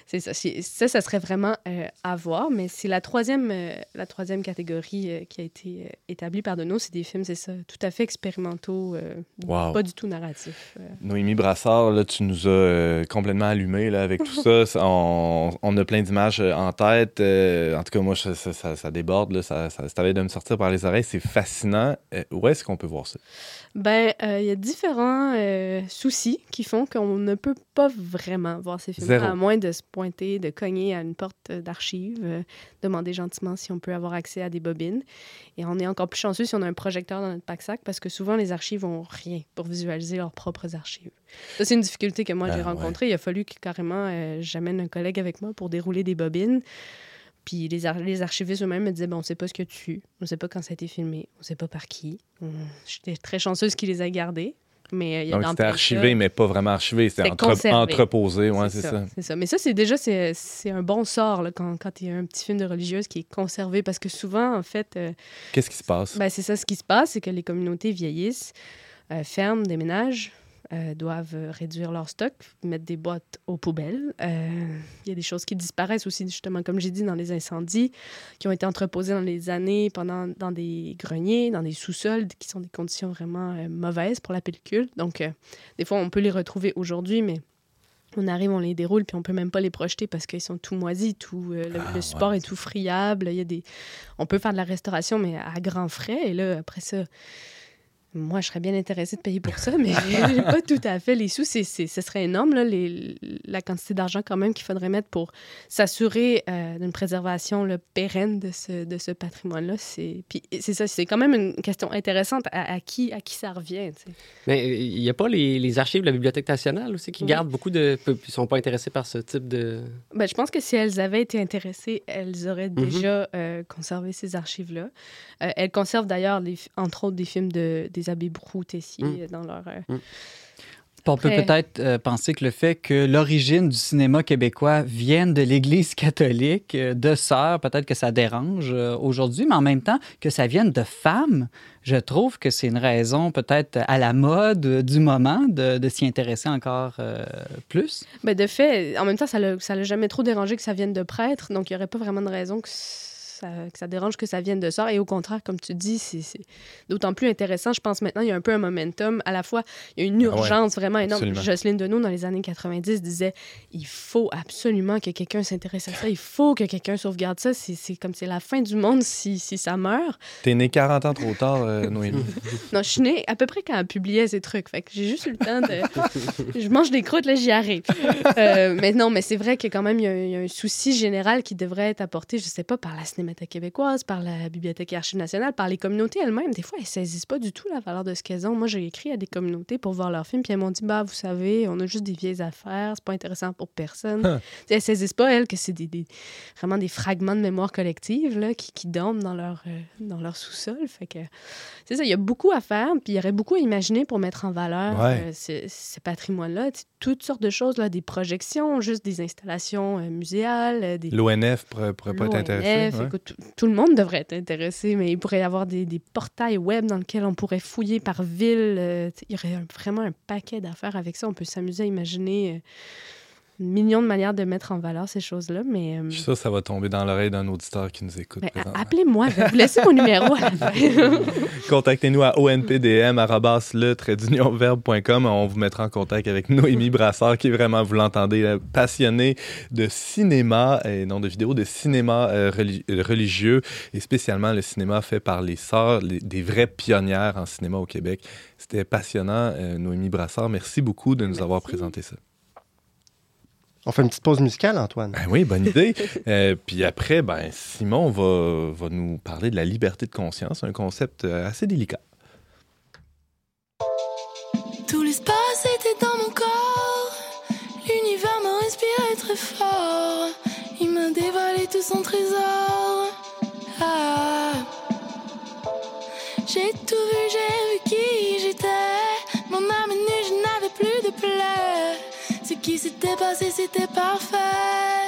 c'est ça. Ça, ça serait vraiment euh, à voir. Mais c'est la troisième, euh, la troisième catégorie euh, qui a été établie par Deneau. C'est des films, c'est ça, tout à fait expérimentaux, Wow. pas du tout narratifs. Noémie Brassard, là, tu nous as complètement allumé là, avec tout *laughs* ça. On, on a plein d'images en tête. En tout cas, moi, ça, ça- ça- déborde. Là, ça, ça, de me sortir par les oreilles. C'est fascinant. Où est-ce qu'on peut voir ça? Ben, euh, il y a différents euh, soucis qui font qu'on ne peut pas vraiment voir ces films Zéro. à moins de se pointer, de cogner à une porte d'archives, euh, demander gentiment si on peut avoir accès à des bobines. Et on est encore plus chanceux si on a un projecteur dans notre pack-sac parce que souvent, les archives ont rien pour visualiser leurs propres archives. Ça, c'est une difficulté que moi, Ah, j'ai ouais. rencontrée. Il a fallu que carrément j'amène un collègue avec moi pour dérouler des bobines. Puis les, ar- les archivistes eux-mêmes me disaient, bon, on ne sait pas ce que tu... On ne sait pas quand ça a été filmé. On ne sait pas par qui. On- J'étais très chanceuse qu'ils les a gardés. Mais euh, il y a Donc, c'était archivé, mais pas vraiment archivé. C'était entre- entreposé. Ouais, c'est ça. Ça. Mais ça, c'est déjà, c'est c'est un bon sort là, quand, quand il y a un petit film de religieuse qui est conservé. Parce que souvent, en fait, euh, Qu'est-ce qui se passe? ben, c'est ça ce qui se passe, c'est que les communautés vieillissent, euh, ferment, déménagent, euh, doivent euh, réduire leur stock, mettre des boîtes aux poubelles. Euh, Il y a des choses qui disparaissent aussi, justement, comme j'ai dit, dans les incendies, qui ont été entreposées dans les années pendant, dans des greniers, dans des sous-sols, qui sont des conditions vraiment euh, mauvaises pour la pellicule. Donc, des fois, on peut les retrouver aujourd'hui, mais on arrive, on les déroule, puis on peut même pas les projeter parce qu'ils sont tout moisis, tout, euh, le, Ah, le support ouais, est tout friable. Il y a des... On peut faire de la restauration, mais à grands frais. Et là, après ça, moi, je serais bien intéressée de payer pour ça, mais j'ai pas tout à fait les sous. C'est, c'est- ce serait énorme, là, les- la quantité d'argent quand même qu'il faudrait mettre pour s'assurer euh, d'une préservation là, pérenne de ce, de ce patrimoine-là. C'est... Puis c'est ça, c'est quand même une question intéressante à, à qui, à qui ça revient. tu sais. Mais il n'y a pas les, les archives de la Bibliothèque nationale aussi qui Oui. gardent beaucoup de. Ne sont pas intéressés par ce type de. Ben, je pense que si elles avaient été intéressées, elles auraient déjà euh, conservé ces archives-là. Euh, elles conservent d'ailleurs, entre autres, des films de, des abbés Mm. euh, dans leur... euh, Puis On peut peut-être euh, penser que le fait que l'origine du cinéma québécois vienne de l'Église catholique, euh, de sœurs, peut-être que ça dérange euh, aujourd'hui, mais en même temps que ça vienne de femmes, je trouve que c'est une raison peut-être à la mode euh, du moment de, de s'y intéresser encore euh, plus. Ben, de fait, en même temps, ça l'a ça l'a jamais trop dérangé que ça vienne de prêtres, donc il n'y aurait pas vraiment de raison que ça, que ça dérange que ça vienne de sœurs. Et au contraire, comme tu dis, c'est d'autant plus intéressant. Je pense maintenant, il y a un peu un momentum. À la fois, il y a une Ah ouais, urgence vraiment énorme. absolument. Jocelyne Deneau, dans les années 90, disait il faut absolument que quelqu'un s'intéresse à ça, il faut que quelqu'un sauvegarde ça. C'est comme c'est la fin du monde si, si ça meurt. T'es né 40 ans trop tard, euh, *laughs* Noémie. Non, je suis née à peu près quand elle publiait ces trucs. Fait que j'ai juste eu le temps de. *laughs* je mange des croûtes, là, j'y arrive. Euh, mais non, mais c'est vrai que quand même, il y, a- il y a un souci général qui devrait être apporté, je sais pas, par la Cinémathèque québécoise, par la Bibliothèque et Archives nationales, par les communautés elles-mêmes. Des fois, elles saisissent pas du tout la valeur de ce qu'elles ont. Moi, j'ai écrit à des communautés pour voir leurs films, puis elles m'ont dit, bah, vous savez, on a juste des vieilles affaires, c'est pas intéressant pour personne. Sais, elles saisissent pas, elles, que c'est des, des- vraiment des fragments de mémoire collective là, qui, qui dorment dans leur, euh, dans leur sous-sol. Fait que c'est ça, il y a beaucoup à faire, puis il y aurait beaucoup à imaginer pour mettre en valeur Ouais. euh, ce, ce patrimoine-là. Toutes sortes de choses, là, des projections, juste des installations euh, muséales, euh, des L'ONF pourrait, pourrait pas être intéressé. ouais. Tout, le monde devrait être intéressé, mais il pourrait y avoir des, portails web dans lesquels on pourrait fouiller par ville. euh, il y aurait vraiment un paquet d'affaires avec ça. On peut s'amuser à imaginer euh, un million de manières de mettre en valeur ces choses-là, mais... euh, Je suis sûr que ça va tomber dans l'oreille d'un auditeur qui nous écoute. ben. Appelez-moi, je vais vous laisser mon numéro. *laughs* Contactez-nous à onpdm verbe.com. On vous mettra en contact avec Noémie Brassard, qui est vraiment, vous l'entendez, euh, passionnée de cinéma et non de vidéos, de cinéma euh, euh, religieux et spécialement le cinéma fait par les sœurs, les- des vraies pionnières en cinéma au Québec. C'était passionnant, euh, Noémie Brassard. Merci beaucoup de nous avoir présenté ça. On fait une petite pause musicale, Antoine. Ben oui, bonne idée. *laughs* Euh, puis après, ben, Simon va, va nous parler de la liberté de conscience, un concept euh, assez délicat. Tout l'espace était dans mon corps. L'univers me respirait très fort. Il m'a dévoilé tout son trésor. Ah. J'ai tout vu, j'ai vu qui s'était passé, c'était parfait.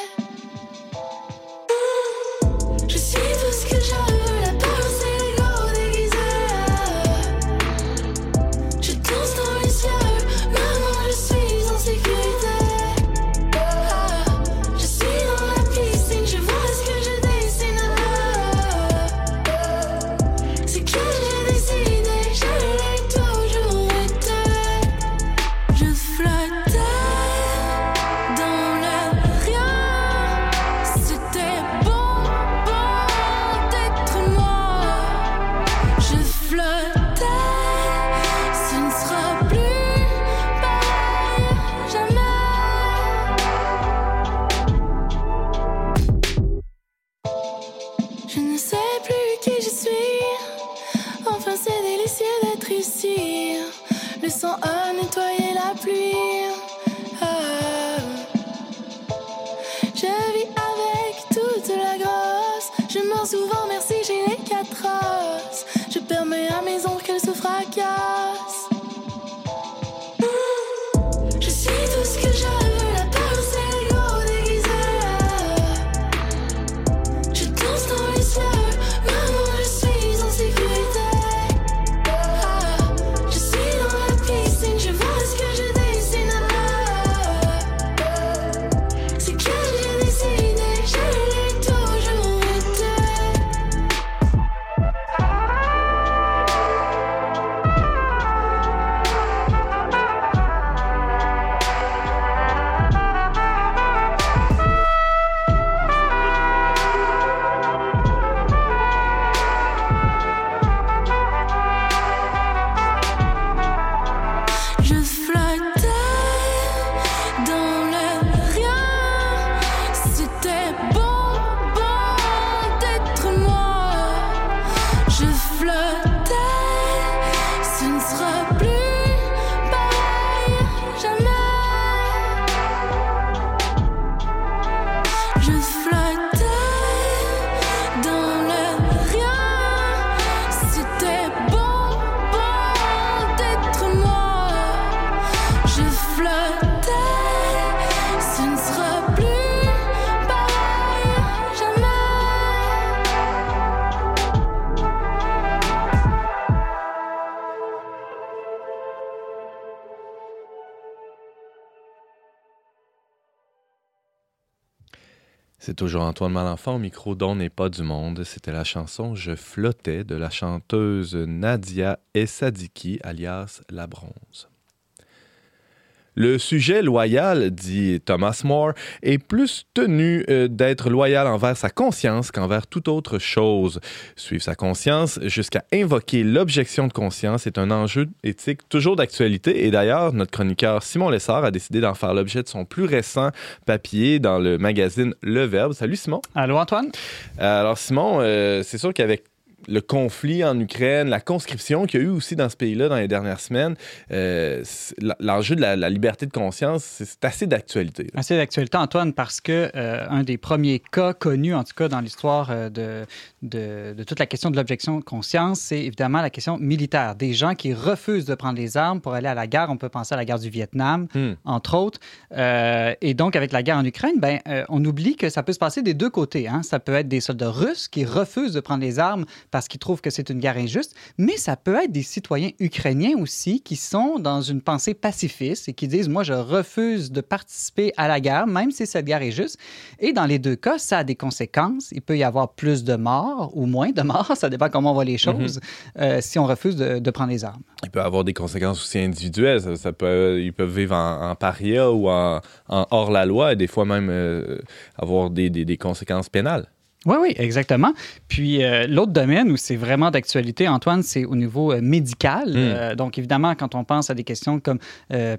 Toujours Antoine Malenfant au micro d'On n'est pas du monde. C'était la chanson Je flottais de la chanteuse Nadia Essadiki, alias La Bronze. Le sujet loyal, dit Thomas More, est plus tenu euh, d'être loyal envers sa conscience qu'envers toute autre chose. Suivre sa conscience jusqu'à invoquer l'objection de conscience est un enjeu éthique toujours d'actualité. Et d'ailleurs, notre chroniqueur Simon Lessard a décidé d'en faire l'objet de son plus récent papier dans le magazine Le Verbe. Salut Simon. Allô, Antoine? Euh, Alors Simon, euh, c'est sûr qu'avec le conflit en Ukraine, la conscription qu'il y a eu aussi dans ce pays-là dans les dernières semaines, euh, l'enjeu de la, la liberté de conscience, c'est assez d'actualité. Assez d'actualité, Antoine, parce que euh, un des premiers cas connus, en tout cas dans l'histoire euh, de, de, de toute la question de l'objection de conscience, c'est évidemment la question militaire. Des gens qui refusent de prendre les armes pour aller à la guerre. On peut penser à la guerre du Vietnam, Hmm. entre autres. Euh, et donc, avec la guerre en Ukraine, ben, on oublie que ça peut se passer des deux côtés. hein. Ça peut être des soldats russes qui refusent de prendre les armes parce qu'ils trouvent que c'est une guerre injuste, mais ça peut être des citoyens ukrainiens aussi qui sont dans une pensée pacifiste et qui disent, moi, je refuse de participer à la guerre, même si cette guerre est juste. Et dans les deux cas, ça a des conséquences. Il peut y avoir plus de morts ou moins de morts, *laughs* ça dépend comment on voit les choses, euh, si on refuse de, de prendre les armes. Il peut avoir des conséquences aussi individuelles. Ça, ça peut, ils peuvent vivre en, en paria ou en, en hors-la-loi et des fois même euh, avoir des, des- des conséquences pénales. Oui, oui, exactement. Puis euh, l'autre domaine où c'est vraiment d'actualité, Antoine, c'est au niveau euh, médical. Mm. Euh, donc évidemment, quand on pense à des questions comme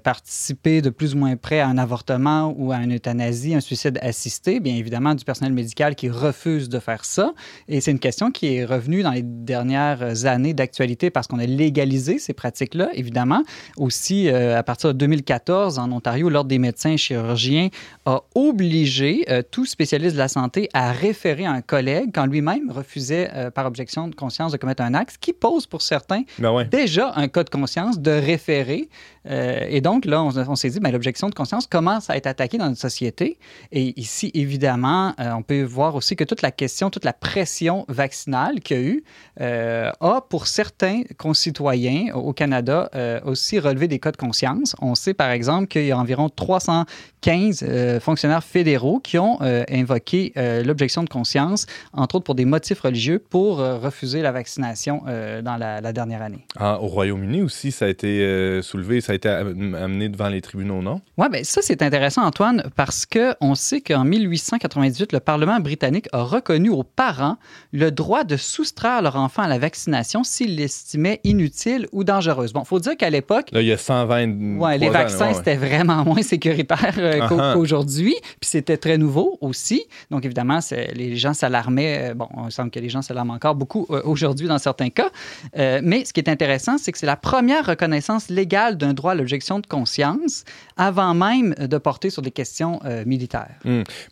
participer de plus ou moins près à un avortement ou à une euthanasie, un suicide assisté, bien évidemment du personnel médical qui refuse de faire ça. Et c'est une question qui est revenue dans les dernières années d'actualité parce qu'on a légalisé ces pratiques-là, évidemment. Aussi, à partir de 2014, en Ontario, l'Ordre des médecins chirurgiens a obligé tout spécialiste de la santé à référer un collègue quand lui-même refusait euh, par objection de conscience de commettre un acte, ce qui pose pour certains Ben ouais. déjà un cas de conscience de référer. Euh, et donc là, on, s'est dit, ben, l'objection de conscience commence à être attaquée dans notre société. Et ici, évidemment, euh, on peut voir aussi que toute la question, toute la pression vaccinale qu'il y a eu euh, a, pour certains concitoyens au Canada, aussi relevé des cas de conscience. On sait, par exemple, qu'il y a environ 315 euh, fonctionnaires fédéraux qui ont invoqué l'objection de conscience, entre autres pour des motifs religieux, pour refuser la vaccination dans la, dernière année. Ah, au Royaume-Uni aussi, ça a été soulevé, a été am- amené devant les tribunaux, non? Oui, bien ça, c'est intéressant, Antoine, parce qu'on sait qu'en 1898, le Parlement britannique a reconnu aux parents le droit de soustraire leur enfant à la vaccination s'ils l'estimaient inutile ou dangereuse. Bon, il faut dire qu'à l'époque, Là, il y a 120. Ouais, les vaccins, c'était vraiment moins sécuritaire euh, ah. qu'aujourd'hui. Puis c'était très nouveau aussi. Donc, évidemment, c'est- les gens s'alarmaient. Euh, Bon, il semble que les gens s'alarment encore beaucoup euh, aujourd'hui dans certains cas. Euh, mais ce qui est intéressant, c'est que c'est la première reconnaissance légale d'un droit à l'objection de conscience avant même de porter sur des questions euh, militaires.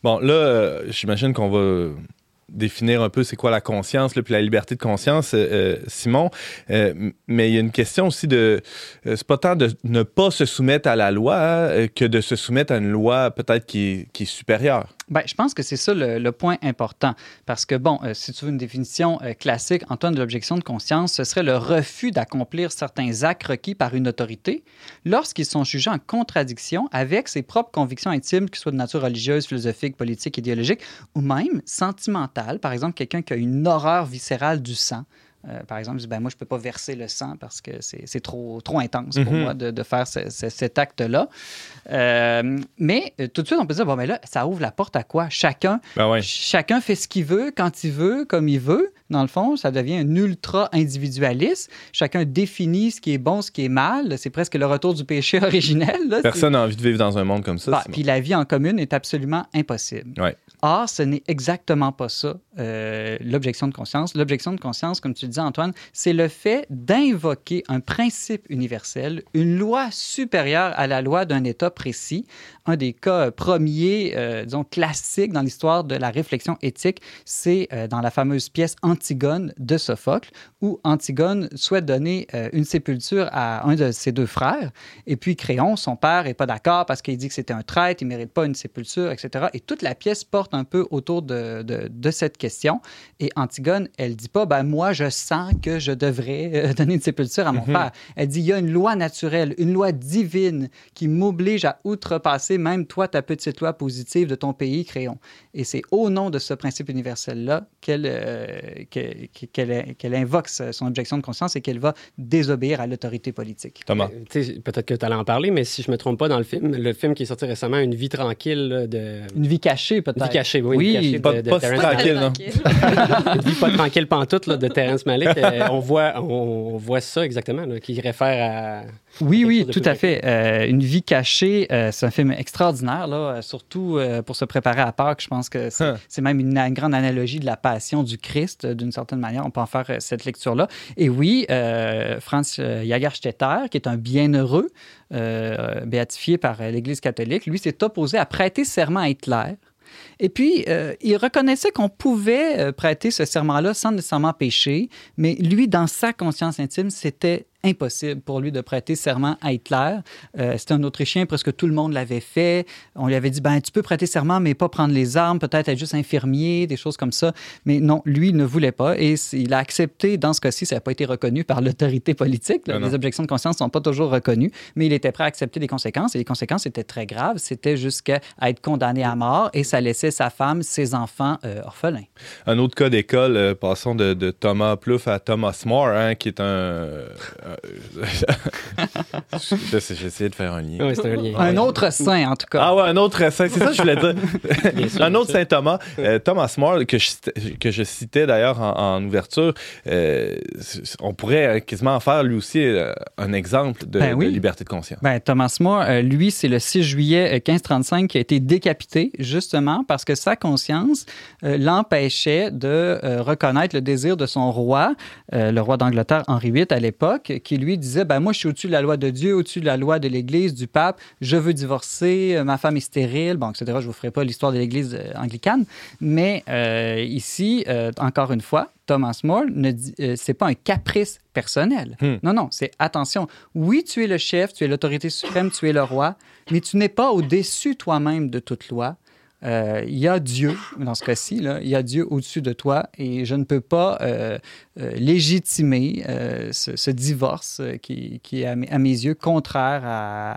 Bon, là, euh, j'imagine qu'on va définir un peu c'est quoi la conscience, là, puis la liberté de conscience, euh, Simon. Mais il y a une question aussi de... euh, c'est pas tant de ne pas se soumettre à la loi euh, que de se soumettre à une loi peut-être qui est supérieure. Ben, je pense que c'est ça le, point important. Parce que, bon, euh, si tu veux une définition euh, classique, Antoine, de l'objection de conscience, ce serait le refus d'accomplir certains actes requis par une autorité lorsqu'ils sont jugés en contradiction avec ses propres convictions intimes, qu'ils soient de nature religieuse, philosophique, politique, idéologique ou même sentimentale. Par exemple, quelqu'un qui a une horreur viscérale du sang. Euh, par exemple, dit, ben, moi, je ne peux pas verser le sang parce que c'est trop, trop intense pour Mhm. moi de, de faire ce- ce- cet acte-là. Euh, mais euh, tout de suite, on peut dire, bon, mais là, ça ouvre la porte à quoi? Chacun, Ben ouais. chacun fait ce qu'il veut, quand il veut, comme il veut. Dans le fond, ça devient un ultra-individualiste. Chacun définit ce qui est bon, ce qui est mal. C'est presque le retour du péché *laughs* originel. là. Personne n'a envie de vivre dans un monde comme ça. Simon. puis la vie en commune est absolument impossible. Ouais. Or, ce n'est exactement pas ça, euh, l'objection de conscience. L'objection de conscience, comme tu dis, Antoine, c'est le fait d'invoquer un principe universel, une loi supérieure à la loi d'un État précis. Un des cas premiers, euh, disons, classiques dans l'histoire de la réflexion éthique, c'est euh, dans la fameuse pièce Antigone de Sophocle, où Antigone souhaite donner euh, une sépulture à un de ses deux frères. Et puis Créon, son père, n'est pas d'accord parce qu'il dit que c'était un traître, il ne mérite pas une sépulture, etc. Et toute la pièce porte un peu autour de- de cette question. Et Antigone, elle dit pas, ben moi, je sens que je devrais euh, *laughs* donner une sépulture à mon père. Elle dit, il y a une loi naturelle, une loi divine qui m'oblige à outrepasser même toi, ta petite loi positive de ton pays, Créon. Et c'est au nom de ce principe universel-là qu'elle euh, invoque son objection de conscience et qu'elle va désobéir à l'autorité politique. Thomas. Euh, Peut-être que tu allais en parler, mais si je me trompe pas dans le film, le film qui est sorti récemment, Une vie tranquille de. Une vie cachée, peut-être. Une vie cachée, oui. Oui, une vie cachée pas- de, de pas Terrence tranquille, non? *laughs* Une vie pas tranquille pantoute là, de Terrence Euh, *laughs* on, voit, on, on voit ça exactement, là, qui réfère à. Oui, oui, tout à fait. Euh, une vie cachée, euh, c'est un film extraordinaire, là, surtout euh, pour se préparer à Pâques. Je pense que c'est Huh. c'est même une, une grande analogie de la passion du Christ, d'une certaine manière. On peut en faire cette lecture-là. Et oui, euh, Franz Jagerstetter, qui est un bienheureux, euh, béatifié par l'Église catholique, lui s'est opposé à prêter serment à Hitler. Et puis, euh, il reconnaissait qu'on pouvait euh, prêter ce serment-là sans nécessairement pécher, mais lui, dans sa conscience intime, c'était impossible pour lui de prêter serment à Hitler. Euh, C'était un Autrichien, presque tout le monde l'avait fait. On lui avait dit, ben, tu peux prêter serment, mais pas prendre les armes, peut-être être juste infirmier, des choses comme ça. Mais non, lui ne voulait pas et il a accepté, dans ce cas-ci, ça n'a pas été reconnu par l'autorité politique. là. Ah les objections de conscience ne sont pas toujours reconnues, mais il était prêt à accepter les conséquences et les conséquences étaient très graves. C'était jusqu'à être condamné à mort et ça laissait sa femme, ses enfants euh, orphelins. Un autre cas d'école, euh, passons de, de Thomas Plouffe à Thomas More, hein, qui est un, J'ai *laughs* essayé de faire un lien. C'est un lien. Un autre saint, en tout cas. Ah ouais, un autre saint, c'est ça que je voulais dire. *laughs* Sûr, un autre saint Thomas, euh, Thomas More, que je, citais- que je citais d'ailleurs en, en ouverture, euh, on pourrait quasiment en faire lui aussi euh, un exemple de, Ben oui. de liberté de conscience. Ben, Thomas More, euh, lui, c'est le 6 juillet euh, 1535 qui a été décapité, justement parce que sa conscience euh, l'empêchait de euh, reconnaître le désir de son roi, euh, le roi d'Angleterre Henri VIII à l'époque, qui lui disait ben, Moi, je suis au-dessus de la loi de Dieu, au-dessus de la loi de l'Église, du pape, je veux divorcer, euh, ma femme est stérile, bon, etc. Je ne vous ferai pas l'histoire de l'Église euh, anglicane, mais euh, ici, euh, encore une fois, Thomas More, ne euh, c'est pas un caprice personnel. Hmm. Non, non, c'est attention. Oui, tu es le chef, tu es l'autorité suprême, tu es le roi, mais tu n'es pas au-dessus toi-même de toute loi. Euh, Il y a Dieu, dans ce cas-ci, il y a Dieu au-dessus de toi et je ne peux pas euh, légitimer euh, ce, ce divorce euh, qui, qui est, à mes, à mes yeux, contraire à-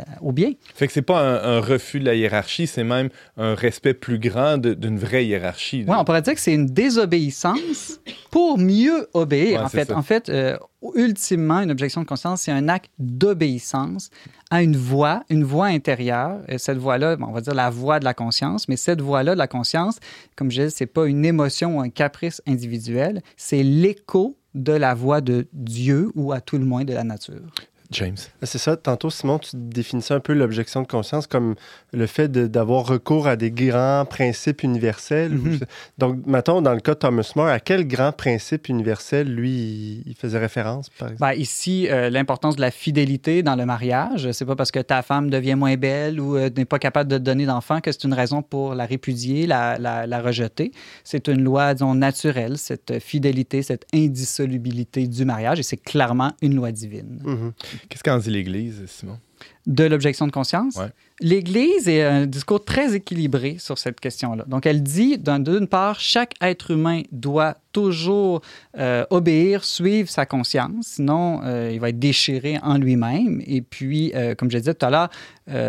à- au bien. Fait que c'est pas un, un refus de la hiérarchie, c'est même un respect plus grand d'une vraie hiérarchie. Ouais, on pourrait dire que c'est une désobéissance pour mieux obéir. Ouais, en fait, en fait euh, ultimement, une objection de conscience, c'est un acte d'obéissance à une voix, une voix intérieure. Et cette voix-là, on va dire la voix de la conscience, mais cette voix-là de la conscience, comme je disais, c'est pas une émotion ou un caprice individuel, c'est l'écho de la voix de Dieu ou à tout le moins de la nature. James. C'est ça. Tantôt, Simon, tu définissais un peu l'objection de conscience comme le fait d'avoir recours à des grands principes universels. Mhm. Donc, mettons, dans le cas de Thomas More, à quel grand principe universel, lui, il, faisait référence, par exemple? Ben, ici, euh, l'importance de la fidélité dans le mariage, c'est pas parce que ta femme devient moins belle ou euh, n'est pas capable de te donner d'enfant que c'est une raison pour la répudier, la, la- la rejeter. C'est une loi, disons, naturelle, cette fidélité, cette indissolubilité du mariage, et c'est clairement une loi divine. Mhm. Qu'est-ce qu'en dit l'Église, Simon? De l'objection de conscience, Ouais. l'Église est un discours très équilibré sur cette question-là. Donc, elle dit, d'un- d'une part, chaque être humain doit toujours euh, obéir, suivre sa conscience, sinon euh, il va être déchiré en lui-même. Et puis, euh, comme je disais tout à l'heure,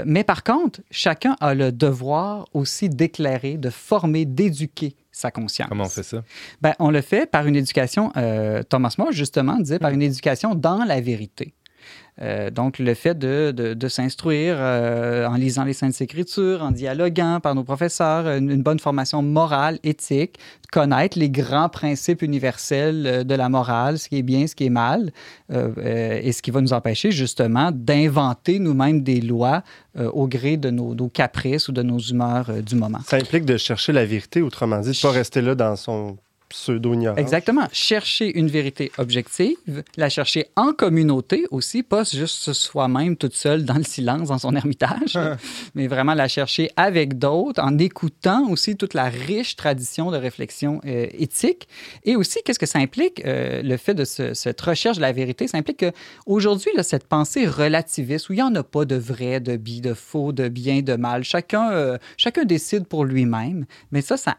mais par contre, chacun a le devoir aussi d'éclairer, de former, d'éduquer sa conscience. Comment on fait ça? Ben, on le fait par une éducation, Thomas More justement disait, par une éducation dans la vérité. Euh, donc, le fait de, de- de s'instruire euh, en lisant les Saintes Écritures, en dialoguant par nos professeurs, une, une bonne formation morale, éthique, connaître les grands principes universels euh, de la morale, ce qui est bien, ce qui est mal, euh, et ce qui va nous empêcher justement d'inventer nous-mêmes des lois au gré de nos, nos caprices ou de nos humeurs du moment. Ça implique de chercher la vérité, autrement dit, de ne pas rester là dans son pseudo-ignorance. Exactement. Chercher une vérité objective, la chercher en communauté aussi, pas juste soi-même toute seule dans le silence, dans son *laughs* ermitage, *laughs* mais vraiment la chercher avec d'autres, en écoutant aussi toute la riche tradition de réflexion euh, éthique. Et aussi, qu'est-ce que ça implique, euh, le fait de ce- cette recherche de la vérité? Ça implique qu'aujourd'hui, cette pensée relativiste, où il n'y en a pas de vrai, de bi, de faux, de bien, de mal, chacun, euh, chacun décide pour lui-même, mais ça, ça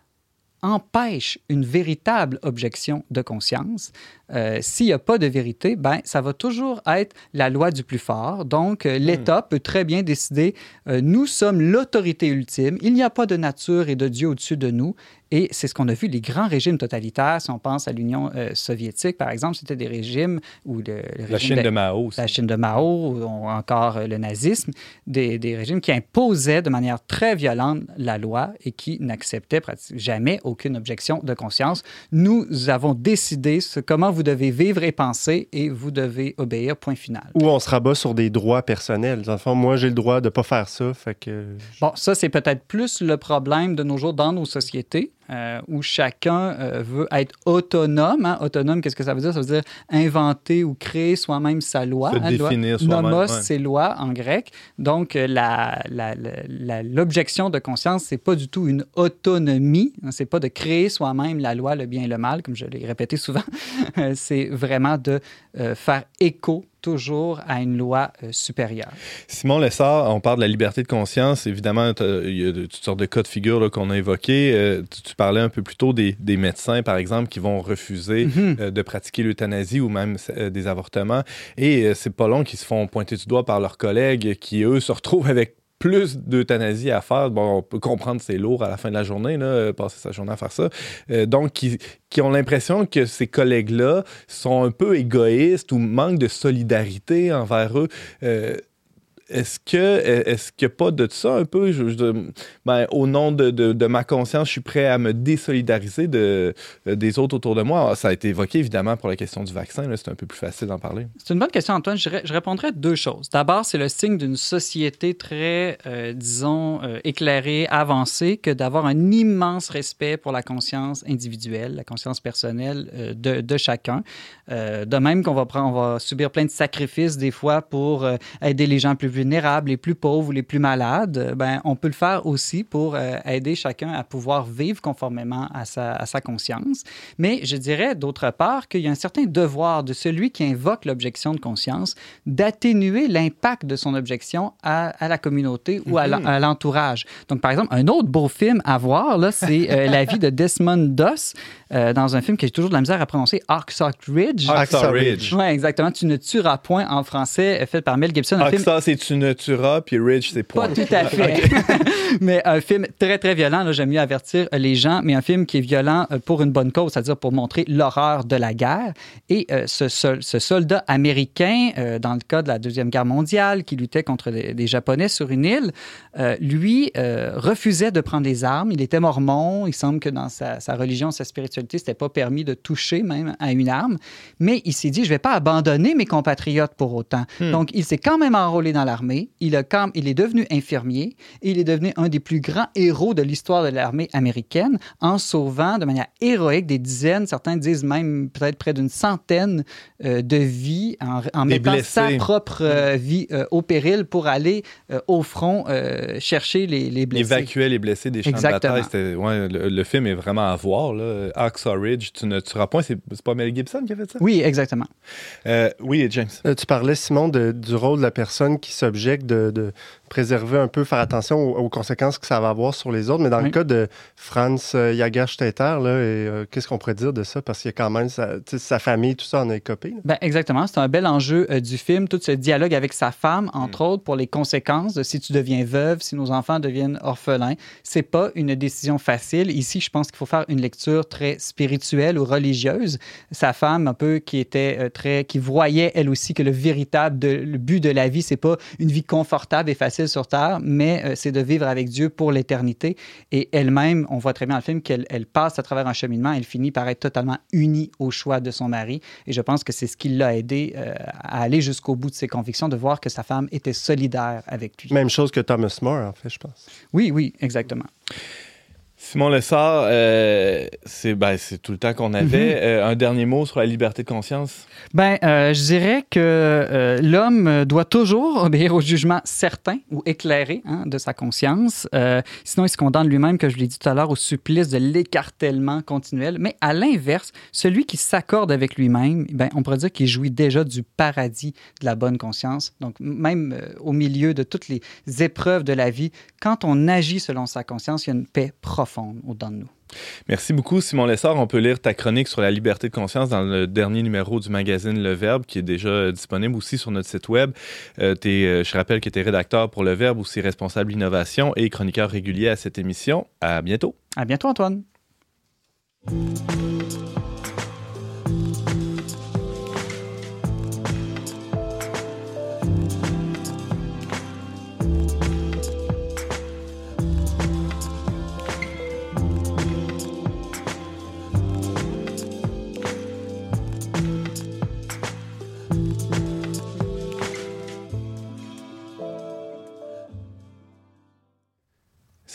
empêche une véritable objection de conscience. Euh, S'il n'y a pas de vérité, ben, ça va toujours être la loi du plus fort. Donc, euh, l'État peut très bien décider, euh, nous sommes l'autorité ultime, il n'y a pas de nature et de Dieu au-dessus de nous. Et c'est ce qu'on a vu, les grands régimes totalitaires, si on pense à l'Union euh, soviétique, par exemple, c'était des régimes où le, le La régime Chine de Mao. aussi. la Chine de Mao ou encore le nazisme, des, des régimes qui imposaient de manière très violente la loi et qui n'acceptaient jamais aucune objection de conscience. Nous avons décidé ce, comment vous devez vivre et penser et vous devez obéir, point final. Ou on se rabat sur des droits personnels. Dans le fond, moi, j'ai le droit de ne pas faire ça. Fait que. Bon, ça, c'est peut-être plus le problème de nos jours dans nos sociétés. Euh, où chacun euh, veut être autonome. hein. Autonome, qu'est-ce que ça veut dire? Ça veut dire inventer ou créer soi-même sa loi. Se hein, loi. définir soi-même, Nomos, ouais. c'est loi en grec. Donc, euh, l'objection de conscience, c'est pas du tout une autonomie. hein. C'est pas de créer soi-même la loi, le bien et le mal, comme je l'ai répété souvent. *laughs* C'est vraiment de euh, faire écho toujours à une loi euh, supérieure. Simon Lessard, on parle de la liberté de conscience. Évidemment, il y a toutes sortes de cas de figure qu'on a évoqués. Euh, tu, tu parlais un peu plus tôt des, des médecins, par exemple, qui vont refuser Mhm. euh, de pratiquer l'euthanasie ou même des avortements. Et c'est pas long qu'ils se font pointer du doigt par leurs collègues qui, eux, se retrouvent avec plus d'euthanasie à faire. Bon, on peut comprendre c'est lourd à la fin de la journée, là, euh, passer sa journée à faire ça. Euh, donc, qui, qui ont l'impression que ces collègues-là sont un peu égoïstes ou manquent de solidarité envers eux. Euh, est-ce que est-ce qu'il pas de ça un peu? Ben, au nom de, de- ma conscience, je suis prêt à me désolidariser de, des autres autour de moi. Ça a été évoqué évidemment pour la question du vaccin. C'est un peu plus facile d'en parler. C'est une bonne question, Antoine. Je, je répondrais à deux choses. D'abord, c'est le signe d'une société très, euh, disons, euh, éclairée, avancée, que d'avoir un immense respect pour la conscience individuelle, la conscience personnelle euh, de, de chacun. Euh, de même qu'on va, prendre- on va subir plein de sacrifices des fois pour euh, aider les gens plus vulnérables, les plus pauvres ou les plus malades, ben, on peut le faire aussi pour euh, aider chacun à pouvoir vivre conformément à sa, à sa conscience. Mais je dirais d'autre part qu'il y a un certain devoir de celui qui invoque l'objection de conscience d'atténuer l'impact de son objection à, à la communauté ou à à l'entourage. Donc, par exemple, un autre beau film à voir, c'est euh, La vie de Desmond Doss, euh, dans un film que j'ai toujours de la misère à prononcer, Oxock Ridge. Hacksaw Ridge. Oui, exactement. Tu ne tueras point en français, euh, fait par Mel Gibson. Ça, c'est tu ne tueras, puis Ridge, c'est pas point. tout à fait. *laughs* mais un film très, très violent. Là, j'aime mieux avertir euh, les gens, mais un film qui est violent pour une bonne cause, c'est-à-dire pour montrer l'horreur de la guerre. Et euh, ce, sol- ce soldat américain, euh, dans le cas de la Deuxième Guerre mondiale, qui luttait contre des, des Japonais sur une île, euh, lui euh, refusait de prendre des armes. Il était mormon. Il semble que dans sa, sa religion, sa spiritualité, c'était pas permis de toucher même à une arme. Mais il s'est dit, je vais pas abandonner mes compatriotes pour autant. Donc, il s'est quand même enrôlé dans l'armée. Il, a quand- il est devenu infirmier et il est devenu un des plus grands héros de l'histoire de l'armée américaine en sauvant de manière héroïque des dizaines, certains disent même peut-être près d'une centaine euh, de vies en, mettant blessés. sa propre euh, vie euh, au péril pour aller au front chercher les, les blessés. Évacuer les blessés des champs Exactement. de bataille. Ouais, le, le film est vraiment à voir. Là. Hacksaw Ridge, tu ne tueras point. C'est c'est pas Mel Gibson qui a fait ça? Oui, exactement. Euh, oui, James. Euh, tu parlais, Simon, de- du rôle de la personne qui s'objecte de, de préserver un peu, faire attention aux, aux conséquences que ça va avoir sur les autres. Mais dans le cas de Franz euh, et, euh, qu'est-ce qu'on pourrait dire de ça? Parce qu'il y a quand même sa, famille, tout ça en a écopé. Ben, exactement. C'est un bel enjeu euh, du film, tout ce dialogue avec sa femme, entre autres, pour les conséquences de si tu deviens veuve, si nos enfants deviennent orphelins. C'est pas une décision facile. Ici, je pense qu'il faut faire une lecture très spirituelle ou religieuse. Sa femme, un peu, qui était euh, très, qui voyait elle aussi que le véritable de- le but de la vie, c'est pas une vie confortable et facile sur terre, mais euh, c'est de vivre avec Dieu pour l'éternité. Et elle-même, on voit très bien dans le film qu'elle elle passe à travers un cheminement. Elle finit par être totalement unie au choix de son mari. Et je pense que c'est ce qui l'a aidé euh, à aller jusqu'au bout de ses convictions, de voir que sa femme était solidaire avec lui. Même chose que Thomas More, en fait, je pense. Oui, oui, exactement. Simon Lessard, euh, c'est ben, c'est tout le temps qu'on avait. Euh, un dernier mot sur la liberté de conscience? Ben, euh, je dirais que euh, l'homme doit toujours obéir au jugement certain ou éclairé hein, de sa conscience. Sinon, il se condamne lui-même, que je l'ai dit tout à l'heure, au supplice de l'écartèlement continuel. Mais à l'inverse, celui qui s'accorde avec lui-même, ben, on pourrait dire qu'il jouit déjà du paradis de la bonne conscience. Donc, même au milieu de toutes les épreuves de la vie, quand on agit selon sa conscience, il y a une paix profonde au-dedans de nous. Merci beaucoup, Simon Lessard. On peut lire ta chronique sur la liberté de conscience dans le dernier numéro du magazine Le Verbe, qui est déjà disponible aussi sur notre site web. Euh, euh, je rappelle que tu es rédacteur pour Le Verbe, aussi responsable innovation et chroniqueur régulier à cette émission. À bientôt. À bientôt, Antoine.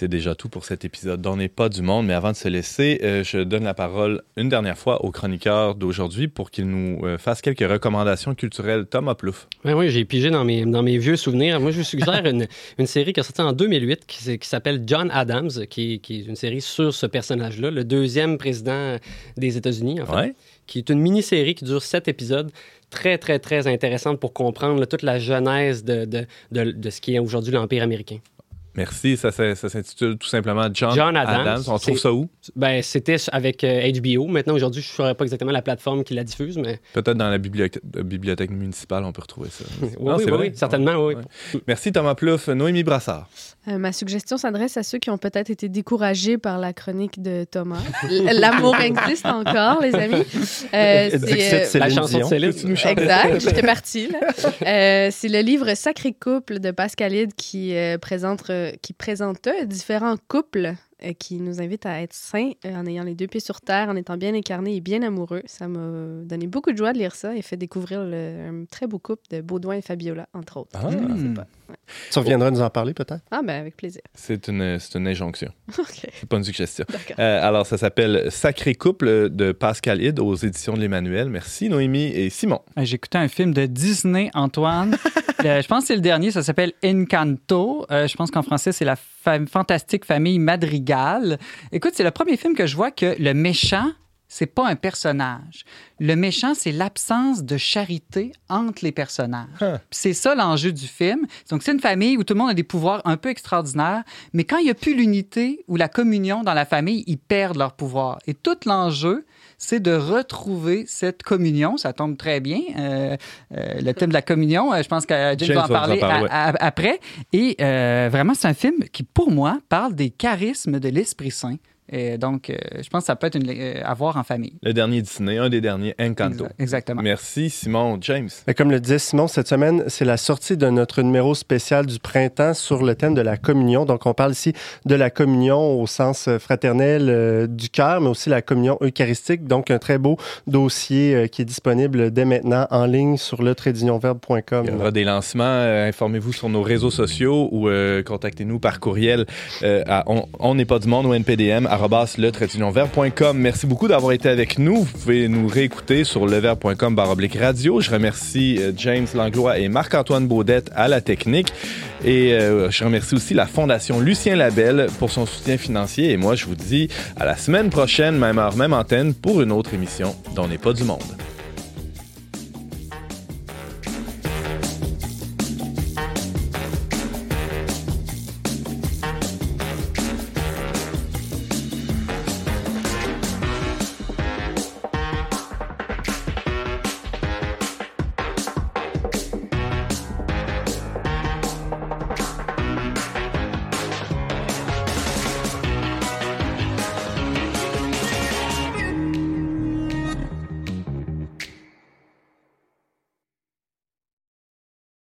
C'est déjà tout pour cet épisode d'On n'est pas du monde, mais avant de se laisser, euh, je donne la parole une dernière fois au chroniqueur d'aujourd'hui pour qu'il nous euh, fasse quelques recommandations culturelles. Thomas Plouffe. Oui, oui, j'ai pigé dans mes, dans mes vieux souvenirs. Moi, je vous suggère une, *laughs* une série qui est sortie en 2008 qui, s'appelle John Adams, qui, est- qui est une série sur ce personnage-là, le deuxième président des États-Unis, en fait, Ouais. qui est une mini-série qui dure sept épisodes. Très, très, très intéressante pour comprendre là, toute la genèse de, de, de, de ce qui est aujourd'hui l'Empire américain. Merci. Ça, ça, ça s'intitule tout simplement John, John Adams. On trouve ça où? Ben, c'était avec euh, HBO. Maintenant, aujourd'hui, je ne saurais pas exactement la plateforme qui la diffuse, mais Peut-être dans la bibliothèque, euh, bibliothèque municipale, on peut retrouver ça. *laughs* oui, Non, oui, certainement, oui. Ouais. Merci Thomas Plouffe. Noémie Brassard. Euh, ma suggestion s'adresse à ceux qui ont peut-être été découragés par la chronique de Thomas. *laughs* L'amour existe encore, les amis. Euh, c'est, euh, la chanson de. Céline. Exact, j'étais partie. Euh, c'est le livre Sacré couple de Pascal Hyde qui, euh, présente, euh, qui présente euh, différents couples euh, qui nous invitent à être sains euh, en ayant les deux pieds sur terre, en étant bien incarnés et bien amoureux. Ça m'a donné beaucoup de joie de lire ça et fait découvrir le, un très beau couple de Baudouin et Fabiola, entre autres. Ah. Je ne connaissais Tu reviendras nous en parler peut-être? Ah, ben avec plaisir. C'est une, c'est une injonction. *laughs* OK, C'est pas une suggestion. d'accord. Euh, alors, ça s'appelle Sacré couple de Pascal Hyde aux éditions de l'Emmanuel. Merci Noémie et Simon. Euh, J'ai écouté un film de Disney, Antoine. Le- *laughs* je pense que c'est le dernier, ça s'appelle Encanto. Euh, je pense qu'en français, c'est la fa- fantastique famille Madrigal. Écoute, c'est le premier film que je vois que le méchant, c'est pas un personnage. Le méchant, c'est l'absence de charité entre les personnages. Huh. Puis C'est ça l'enjeu du film. Donc, c'est une famille où tout le monde a des pouvoirs un peu extraordinaires, mais quand il n'y a plus l'unité ou la communion dans la famille, ils perdent leur pouvoir. Et tout l'enjeu, c'est de retrouver cette communion. Ça tombe très bien. Euh, euh, le thème de la communion, euh, je pense que James va en parler, parler, à- à- après. Et euh, vraiment, c'est un film qui, pour moi, parle des charismes de l'Esprit Saint. Et donc, euh, je pense que ça peut être une, euh, à voir en famille. Le dernier Disney, un des derniers, Encanto. Exact- Exactement. Merci Simon. James. Mais comme le disait Simon, cette semaine, c'est la sortie de notre numéro spécial du printemps sur le thème de la communion. Donc, on parle ici de la communion au sens euh, fraternel euh, du cœur, mais aussi la communion eucharistique. Donc, un très beau dossier euh, qui est disponible dès maintenant en ligne sur le Il y aura des lancements. Euh, Informez-vous sur nos réseaux sociaux ou euh, contactez-nous par courriel euh, à on, n'est pas du monde ou npdm arrobas le. Merci beaucoup d'avoir été avec nous. Vous pouvez nous réécouter sur lever.com baroblique radio. Je remercie euh, James Langlois et Marc-Antoine Baudette à la technique. Et euh, je remercie aussi la Fondation Lucien Labelle pour son soutien financier. Et moi, je vous dis à la semaine prochaine, même heure, même antenne, pour une autre émission d'On n'est pas du monde.